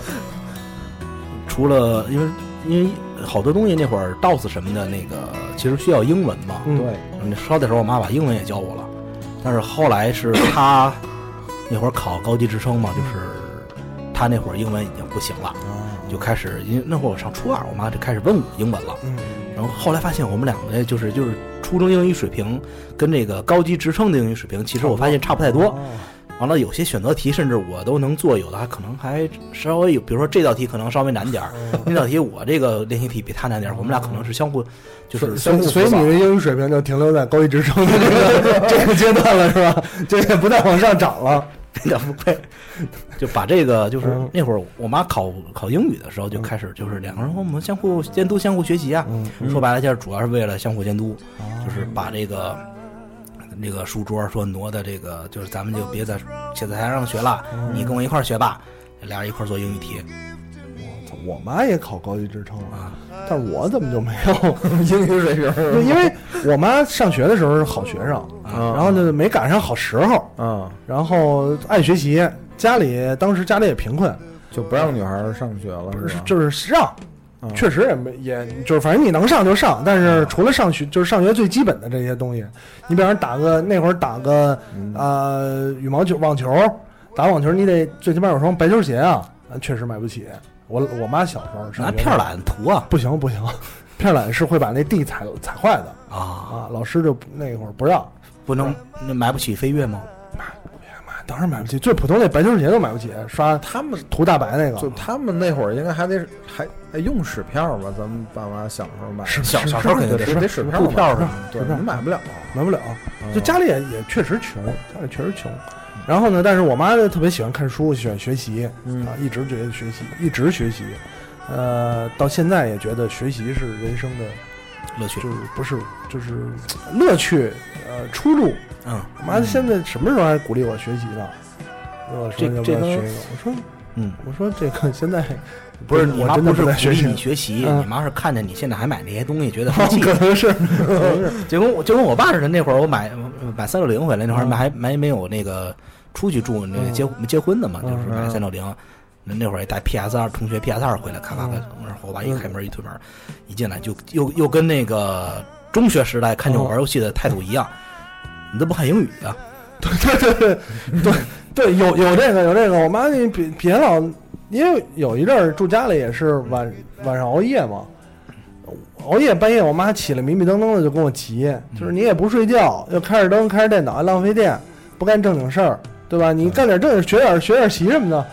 除了因为因为好多东西那会儿 DOS 什么的那个其实需要英文嘛，嗯。对，嗯，稍的时候我妈把英文也教我了，但是后来是她那会儿考高级职称嘛，就是她那会儿英文已经不行了，就开始因为那会儿我上初二，我妈就开始问我英文了，嗯，然后后来发现我们两个就是就是初中英语水平跟这个高级职称的英语水平，其实我发现差不太多。完了，有些选择题甚至我都能做，有的还可能还稍微有，比如说这道题可能稍微难点儿，那道题我这个练习题比他难点儿，我们俩可能是相互就是相互所以你的英语水平就停留在高级职称的这个 这个阶段了，是吧？这也不再往上涨了。那叫不配，就把这个就是嗯。那会儿我妈考考英语的时候就开始就是两个人说我们相互监督、相互学习啊。嗯，说白了就是主要是为了相互监督，就是把这个那个书桌说挪的这个，就是咱们就别在写字台上学了，你跟我一块儿学吧，俩人一块儿做英语题我妈也考高级职称了，但是我怎么就没有？英语水平。就因为我妈上学的时候是好学生，啊然后呢没赶上好时候，啊，然后爱学习，家里当时家里也贫困，就不让女孩上学了，是？就是让，啊。确实也没也就是反正你能上就上，但是除了上学就是上学最基本的这些东西，你比方说打个那会儿打个嗯。呃羽毛球、网球，打网球你得最起码有双白球鞋啊，确实买不起。我我妈小时候上学拿片儿懒涂啊不行不行，片儿懒是会把那地踩踩坏的啊，啊，老师就那会儿不让。不能那买不起飞跃吗？当然买不起，最普通那白球鞋都买不起，刷他们涂大白那个。就他们那会儿应该还得还还用纸票吧？咱们爸妈小时候买，是小小时候肯定是得得史票布票什么的，对，买不了。买不了，就家里也也确实穷，家里确实穷。然后呢，但是我妈呢特别喜欢看书，喜欢学习嗯啊，一直觉得学习，一直学习。呃，到现在也觉得学习是人生的，乐趣就是不是就是乐趣，呃，出路。嗯，我妈现在什么时候还鼓励我学习呢？跟我说这要不这个要学一个？我说嗯，我说这个现在不是你妈不是鼓励在学习你学习，嗯你妈是看见你现在还买那些东西，觉得生气。可能是，可能是，就跟我就跟我爸似的，那会儿我买买三六零回来，那会儿嗯还还没有那个出去住那个结结婚的嘛，嗯就是买三六零。那那会儿也带 PS 二，同学 PS 二回来，咔咔咔，嗯我爸一开门一推门，一进来就又又跟那个中学时代看见我玩游戏的态度一样，你都不看英语啊？对对对对对，有有这个有这个，我妈你别别老，因为有一阵儿住家里也是晚晚上熬夜嘛，熬夜半夜我妈起来迷迷瞪瞪的就跟我急，就是你也不睡觉，又开着灯开着电脑还浪费电，不干正经事儿，对吧？你干点正经学点学点习什么的，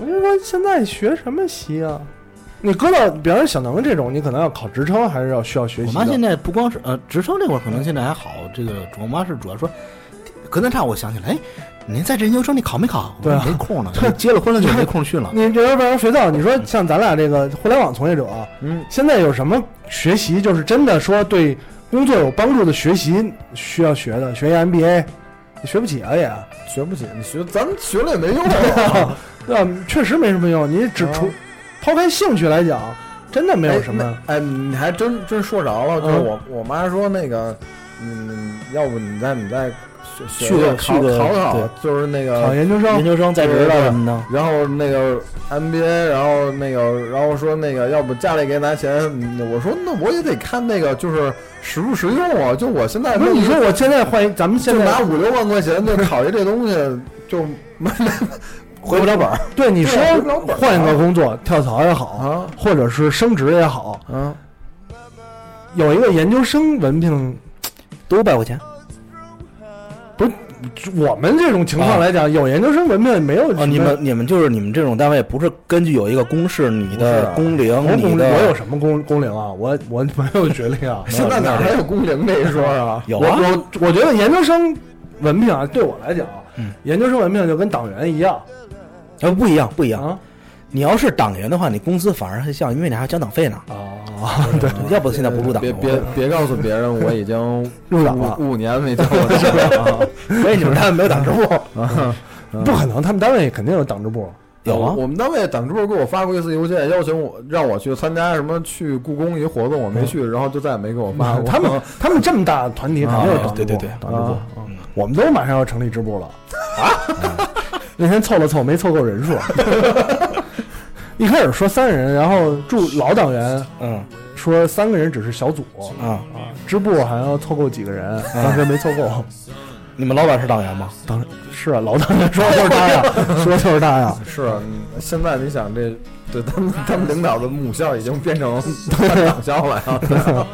我就说现在学什么习啊？你搁到比方说小能这种，你可能要考职称，还是要需要学习的。我妈现在不光是呃职称这块儿可能现在还好，这个我妈是主要说，隔三差五我想起来，哎，您在这研究生你考没考？对啊没空呢，结了婚了就没空去了。你说，比方说肥皂，你说像咱俩这个互联网从业者，嗯，现在有什么学习，就是真的说对工作有帮助的学习需要学的，学一 MBA，你学不起啊也，学不起，你学咱们学了也没用啊。对吧？确实没什么用。你只除抛开兴趣来讲，真的没有什么。哎，你还真真说着了，就是嗯我我妈说那个，嗯，要不你再你再学去个学考去个考考对，就是那个考研究生研，究生在职的什么的，然后那个 MBA，然后那个，然后说那个，要不家里给拿钱，嗯我说那我也得看那个，就是实不实用啊。就我现在不是你说我现在换一，咱们现在拿五六万块钱就考一这东西，就没没 回不了本儿。对你说换一个工作，跳槽也好，啊或者是升职也好，啊，有一个研究生文凭，多五百块钱，我们这种情况来讲，有研究生文凭也没有什么。哦，你们你们就是你们这种单位，不是根据有一个公式，你的工我龄，你的我有什么工工龄啊？我我没有学历啊。现在哪还有工龄这一说啊？我有啊？我我觉得研究生文凭啊，对我来讲，嗯研究生文凭就跟党员一样呃，不一样，不一样。啊你要是党员的话，你工资反而还降，因为你还要交党费呢。哦，对，要不现在不入党。别别别告诉别人，我已经入党了五五年没交过 党了。所以你们单位没有党支部？不可能，他们单位肯定有党支部。有啊我我们单位党支部给我发过一次邮件，邀请我让我去参加什么去故宫一活动，我没去，然后就再也没给我发过。他们他们这么大团体肯定有啊党支部，对对对党支部我们都马上要成立支部了啊！那天凑了凑，没凑够人数。一开始说三人，然后驻老党员嗯说三个人只是小组啊，啊，支部还要凑够几个人，当时没凑够。你们老板是党员吗？当然是啊，老党员说的就是他呀，说的就是他呀。是啊，嗯现在你想这，对他们他们领导的母校已经变成 党校了呀。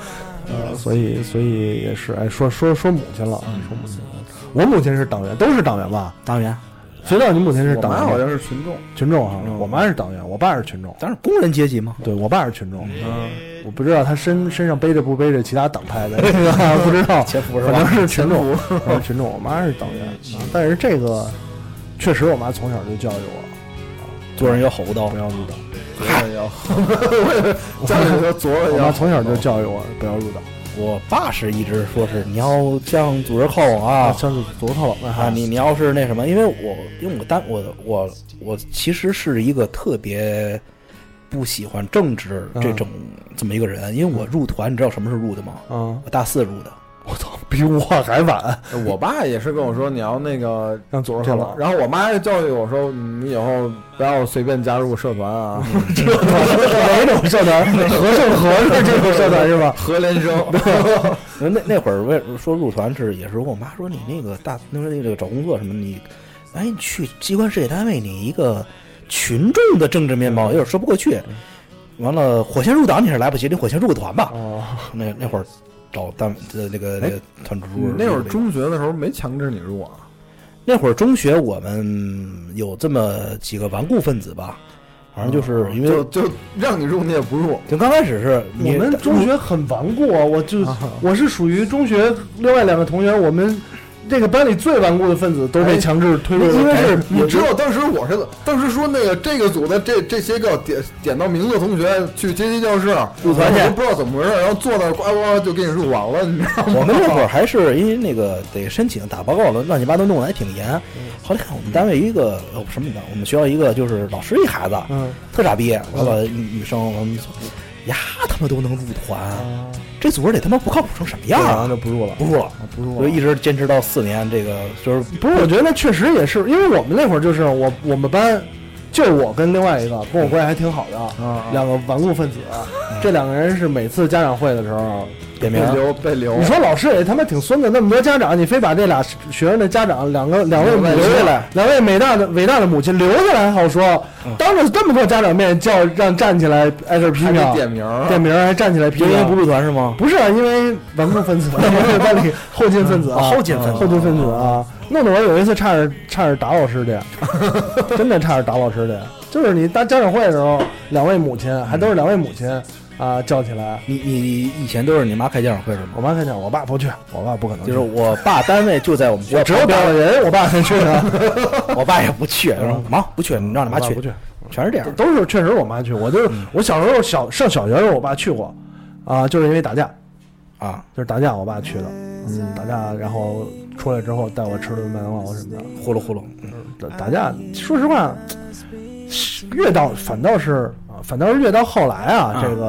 呃，所以所以也是，哎，说说说母亲了，啊，说母亲了。我母亲是党员，都是党员吧？党员，肥皂，你母亲是党我妈好，像是群众，群众啊。嗯我妈是党员，我爸是群众。咱是工人阶级嘛。对我爸是群众，嗯，我不知道他身身上背着不背着其他党派的，这个不知道，反正是群众，反正群众。我妈是党员，啊但是这个确实我妈从小就教育我做人要厚道不。要入党，左稳要，我也家里说左稳要。我妈从小就教育我不要入党我爸是一直说是你要向组织靠拢啊向组织靠拢啊，你你要是那什么，因为我因为我单我我我其实是一个特别不喜欢政治这种这么一个人，因为我入团，你知道什么时候入的吗？嗯，我大四入的。我操，比我还晚，我爸也是跟我说你要那个让左这靠拢，然后我妈也教育我说，你以后不要随便加入社团啊，哪种社团？和盛和是这种社团是吧？和联 生。那那会儿为说入团是也是我妈说你那个大那个那个找工作什么你，哎你去机关事业单位你一个群众的政治面貌有点说不过去。完了，火线入党你是来不及，你火线入个团吧。哦，那那会儿找单呃那个那个团支书那会儿中学的时候没强制你入啊？那会儿中学我们有这么几个顽固分子吧，反正就是因为就就让你入你也不入，就刚开始是你我们中学很顽固啊，我就我是属于中学另外两个同学，我们这个班里最顽固的分子都被强制推入了因为是你知道当时我是当时说那个这个组的这这些个点点到名字的同学去阶梯教室入团去不知道怎么回事，然后坐那呱呱就给你入完了，你知道吗？我们那会儿还是因为那个得申请打报告了，乱七八糟弄得还挺严。后来看我们单位一个呃什么的，我们学校一个就是老师一孩子，嗯，特傻逼，完了女女生，我们说呀他妈都能入团，这组织得他妈不靠谱成什么样然后啊？就不入了。不入了，不入了。就一直坚持到四年，这个就是不是，我觉得那确实也是，因为我们那会儿就是我我们班就我跟另外一个跟我关系还挺好的啊两个顽固分子，这两个人是每次家长会的时候点名被留被留，你说老师也他妈挺孙子，那么多家长，你非把这俩学生的家长两个两位母亲留下来，两位伟大的伟大的母亲留下来，好说，当着这么多家长面叫让站起来挨个批评，点名儿，点名还站起来批评。因为不入团是吗？不是啊因为顽固分子，因为班 里后进分子啊，后进分子。后进分子啊，弄得我有一次差点差点打老师的，真的差点打老师的，就是你当家长会的时候，两位母亲还都是两位母亲啊叫起来，你你以前都是你妈开家长会是吗？我妈开家长我爸不去，我爸不可能去，就是我爸单位就在我们学校只有旁边，打了人，我爸才去呢。我爸也不去，说忙不去，你让你妈去不，去，全是这样。都是确实我妈去。我就是我小时候小上小学的时候，我爸去过，啊，就是因为打架，啊，就是打架，我爸去的，嗯，打架，然后出来之后带我吃顿麦当劳什么的。呼噜呼噜，嗯打打架，说实话，越到反倒是啊，反倒是越到后来啊，啊。这个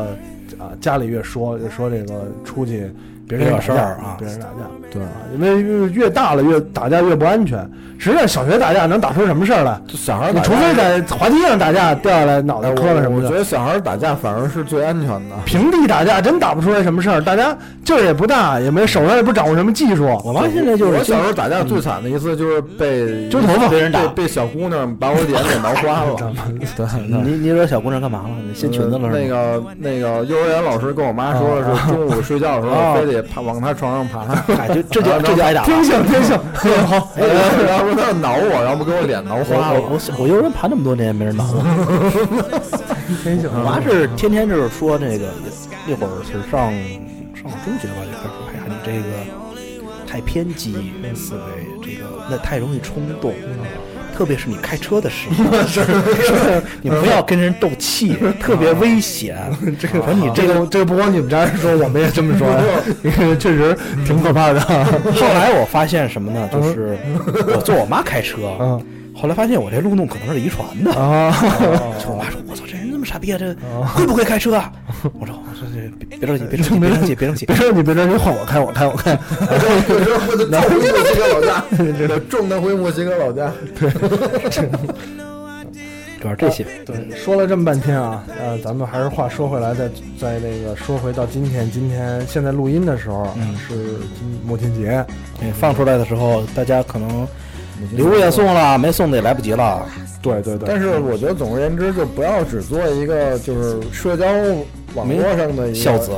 啊家里越说越说这个出去别人打架点事儿啊别人打架，对啊，因为越越大了越打架越不安全。实际上小学打架能打出什么事儿来？就小孩儿你打除非在滑梯上打架掉下来脑袋哎磕了什么的我我觉。得小孩儿打架反而是最安全的。平地打架真打不出来什么事儿，大家劲儿也不大，也没手上也不掌握什么技术。我妈现在就是我小时候打架最惨的一次就是被 揪头发被人打，被小姑娘把我脸给挠花了。对，你你惹小姑娘干嘛了？你掀裙子了呃那？个那个幼儿园老师跟我妈说的是，中午睡觉的时啊候非得爬往他床上爬，哎，就这就 这就挨打了。天性天性，好，哎然后说她挠我，然后给我脸挠花了。我我我我幼儿园爬那么多年没人挠我。天性。我妈是天天就是说那个那会儿是上上中学吧，就开始说，哎呀，你这个太偏激思维，这个那太容易冲动。特别是你开车的时候，你不要跟人斗气，特别危险。这个，说你这个这个不光你们家人说，我们也这么说确实挺可怕的。后来我发现什么呢？就是我坐我妈开车，嗯后来发现我这路怒可能是遗传的。啊，就我妈说：“我操，这人那么傻逼啊，这会不会开车啊？”我说：“我说这别别着急，别着急，别着急，别着急别。着急别着急，换我开，我开，我开。有时候我就重回墨西哥老家，这重的回墨西哥老家。主要是这些。对，说了这么半天啊，呃，咱们还是话说回来，再再那个说回到今天，今天现在录音的时候、嗯是今母亲节，对放出来的时候，大家可能礼物也送了，没送的也来不及了。对对对，但是我觉得总而言之，就不要只做一个就是社交网络上的一个孝子。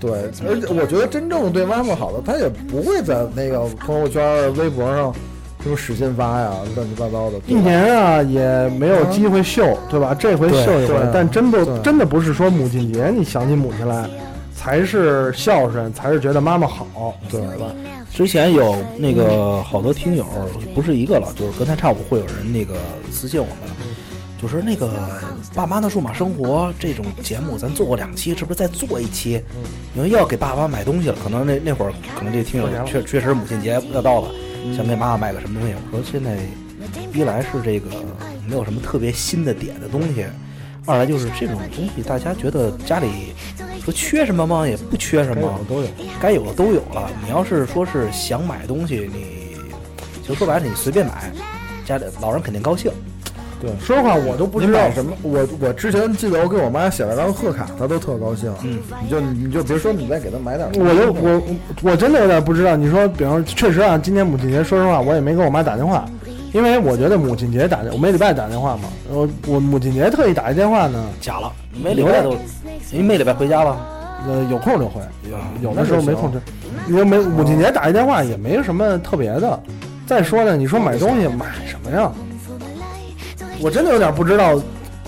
对，而且我觉得真正对妈妈好的，他也不会在那个朋友圈、微博上什么使劲发呀，乱七八糟的。一年啊也没有机会秀，对吧？这回秀一回，但真不真的不是说母亲节你想起母亲来才是孝顺，才是觉得妈妈好，对吧？之前有那个好多听友，不是一个了，就是隔三差五会有人那个私信我们，就是那个爸妈的数码生活这种节目，咱做过两期，是不是再做一期？因为要给爸妈买东西了，可能那那会儿可能这听友确确实母亲节要到了，想给妈妈买个什么东西。我说现在一来是这个没有什么特别新的点的东西，二来就是这种东西大家觉得家里说缺什么吗？也不缺什么，都有。该有的都有了。你要是说是想买东西，你就说白了，你随便买，家里老人肯定高兴。对，说实话，我都不知道什么？我我之前记得我给我妈写了张贺卡，她都特高兴。嗯，你就你就别说你再给她买点，我就我我真的有点不知道。你说，比方确实啊，今年母亲节，说实话，我也没给我妈打电话，因为我觉得母亲节打电，我每礼拜打电话嘛。我我母亲节特意打一电话呢，假了，每礼拜都，您每礼拜回家了？呃，有空就回，有有的时候没空就，你说没母亲节打一电话也没什么特别的。再说呢，你说买东西买什么呀？我真的有点不知道，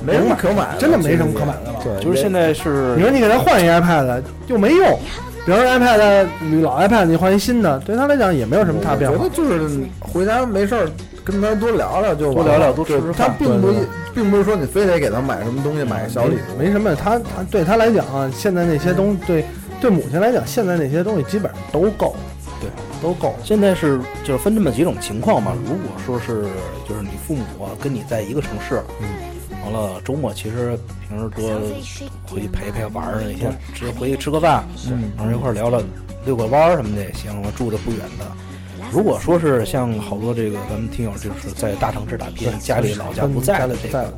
没什么可买的，真的没什么可买的了。对，就是现在是你说你给他换一 iPad 又没用，比如说 iPad 你老 iPad 你换一新的，对他来讲也没有什么大变化我觉得。就是回家没事儿跟他多聊聊就多聊聊多吃吃饭他并不并不是说你非得给他买什么东西，买个小礼物。没什么，他他对他来讲啊，现在那些东对对母亲来讲，现在那些东西基本上都够，对，都够。现在是就是分这么几种情况嘛。如果说是就是你父母啊跟你在一个城市，嗯，完了周末其实平时多回去陪陪玩儿，一天吃回去吃个饭，嗯然后一块儿聊聊遛个弯儿什么的也行。住的不远的。如果说是像好多这个咱们听友就是在大城市打拼，家里老家不在了这个不在了，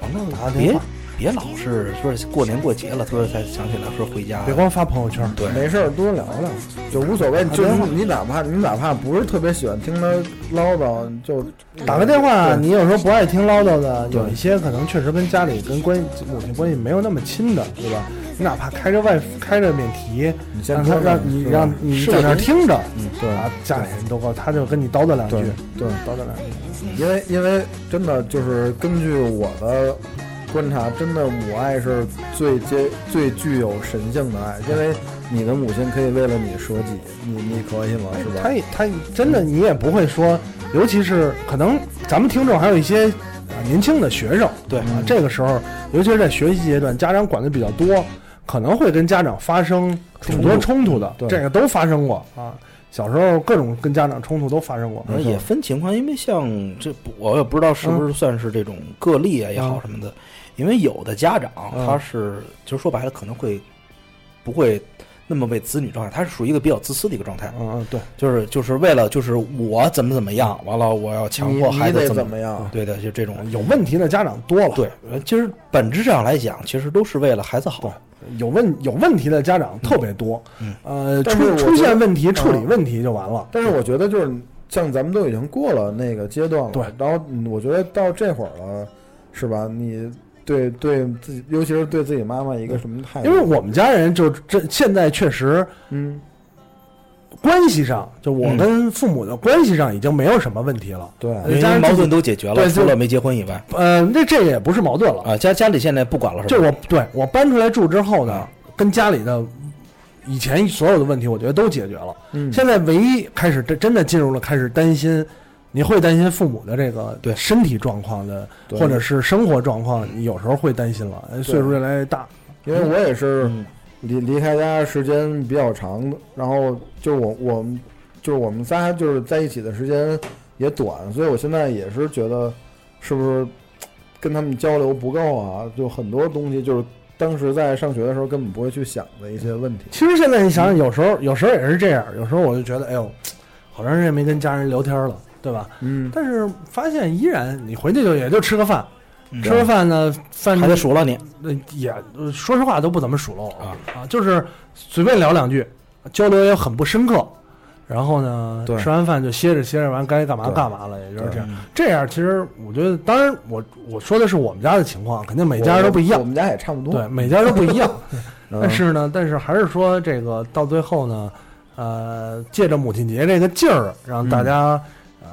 完了别别老是说是过年过节了，突然才想起来说回家，别光发朋友圈。对没事儿多聊聊，就无所谓。就是你哪怕你哪怕不是特别喜欢听他唠叨，就打个电话，你有时候不爱听唠叨的，有一些可能确实跟家里跟关系母亲关系没有那么亲的，对吧？你哪怕开着外开着免提，你先让他说让你让你在那儿听着，嗯对啊，家里人都够他就跟你叨叨两句，对，叨叨两句。因为因为真的就是根据我的观察，真的母爱是最接最具有神性的爱，因为你的母亲可以为了你舍己，你你可以吗？是吧？他也他真的你也不会说，尤其是可能咱们听众还有一些啊年轻的学生，对啊，这个时候尤其是在学习阶段，家长管的比较多，可能会跟家长发生挺多冲突的，对这个都发生过啊。小时候各种跟家长冲突都发生过，反正也分情况，因为像这我也不知道是不是算是这种个例啊也好嗯什么的，因为有的家长嗯他是就是说白了可能会不会那么为子女状态，他是属于一个比较自私的一个状态，嗯嗯对，就是就是为了就是我怎么怎么样，完了我要强迫孩子怎怎么样？对的，就这种有问题的家长多了，对，呃其实本质上来讲，其实都是为了孩子好。有问有问题的家长特别多，嗯呃，出出现问题处理嗯问题就完了，但是我觉得就是像咱们都已经过了那个阶段了，对然后嗯我觉得到这会儿了，是吧？你对对自己，尤其是对自己妈妈一个什么态度？因为我们家人就这现在确实嗯，关系上，就我嗯跟父母的关系上已经没有什么问题了。对，因为矛盾都解决了，对除了没结婚以外呃，那这个也不是矛盾了，啊，家家里现在不管了，是就？我对我搬出来住之后呢，跟家里的以前所有的问题，我觉得都解决了。嗯，现在唯一开始真真的进入了开始担心，你会担心父母的这个对身体状况的，或者是生活状况，你有时候会担心了，呃岁数越来越大。因为我也是嗯离离开家时间比较长的，然后就我我们就是我们仨就是在一起的时间也短，所以我现在也是觉得是不是跟他们交流不够啊？就很多东西就是当时在上学的时候根本不会去想的一些问题。其实现在你想想，有时候有时候也是这样，有时候我就觉得，哎呦，好长时间没跟家人聊天了，对吧？嗯，但是发现依然，你回去就也就吃个饭，嗯吃个饭呢，饭还得数落你，那也呃说实话都不怎么数落我啊啊，就是随便聊两句，交流也很不深刻。然后呢，吃完饭就歇着歇着，完该干嘛干嘛了，也就是这样。嗯这样其实我觉得，当然我我说的是我们家的情况，肯定每家都不一样，我们家也差不多。对，每家都不一样。嗯但是呢，但是还是说这个到最后呢，呃，借着母亲节这个劲儿，让大家、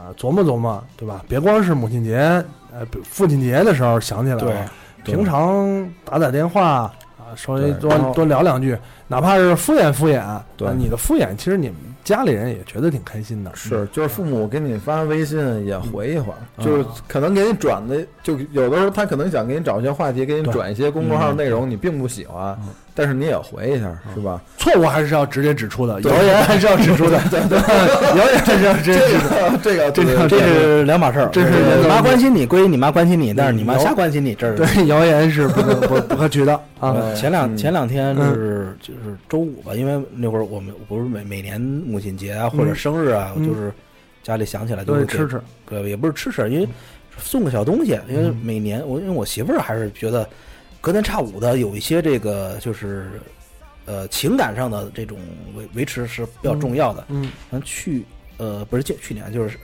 呃琢磨琢磨，对吧？别光是母亲节，呃，父亲节的时候想起来对了，平常打打电话啊，稍微多多聊两句，哪怕是敷衍敷衍，对。啊你的敷衍，其实你们家里人也觉得挺开心的。是，就是父母给你发微信也回一回，嗯。就是可能给你转的，就有的时候他可能想给你找一些话题，给你转一些公众号嗯内容，你并不喜欢嗯，但是你也回一下，是吧？错误还是要直接指出的，谣言还是要指出的，对对，谣言还是要直接指出的。这个这个这是两码事儿。这是你妈关心你归你妈关心你，但是你妈瞎关心你，这是对，谣言是不可不不可取的啊。呃前两嗯前两天是就是周五吧，因为那会儿我们不是每每年母亲节啊或者嗯生日啊，嗯就是家里想起来就会给得吃吃，对，也不是吃吃，因为送个小东西，因为嗯每年我因为我媳妇儿还是觉得隔三差五的有一些这个就是呃情感上的这种维维持是比较重要的。嗯咱去呃不是去去年就是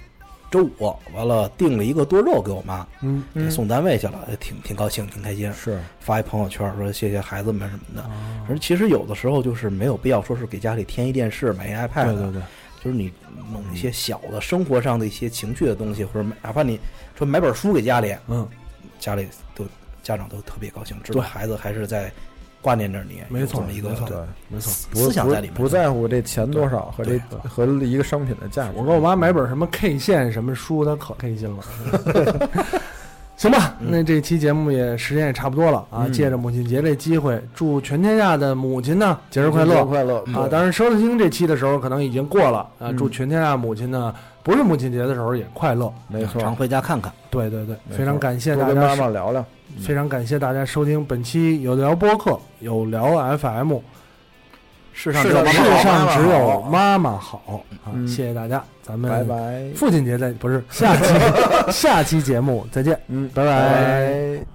周五完了订了一个多肉给我妈，嗯给送单位去了，挺挺高兴，挺开心。是发一朋友圈说谢谢孩子们什么的。其实有的时候就是没有必要说是给家里添一电视、买一 iPad，对对对，就是你弄一些小的生活上的一些情趣的东西，或者哪怕你说买本书给家里，嗯，家里都家长都特别高兴，知道对孩子还是在挂念着你，没错没错对，没错。不思想在里面，不在乎这钱多少和这 和一个商品的价值。我给我妈买本什么 K 线什么书，她可开心了。行吧，那这期节目也时间也差不多了啊。嗯借着母亲节这机会，祝全天下的母亲呢节日快节日乐快乐啊！当然，收听这期的时候可能已经过了啊。嗯祝全天下母亲呢，不是母亲节的时候也快乐。没错，常回家看看。对对对，非常感谢多跟妈大家收，妈聊聊。非常感谢大家收听本期有聊播客，有聊 FM。世上世上只有妈妈好啊！嗯谢谢大家，咱们拜拜，父亲节再不是下期 下期节目再见，嗯，拜拜。拜。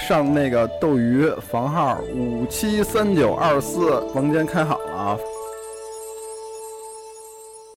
上那个斗鱼房号五七三九二四房间开好了啊，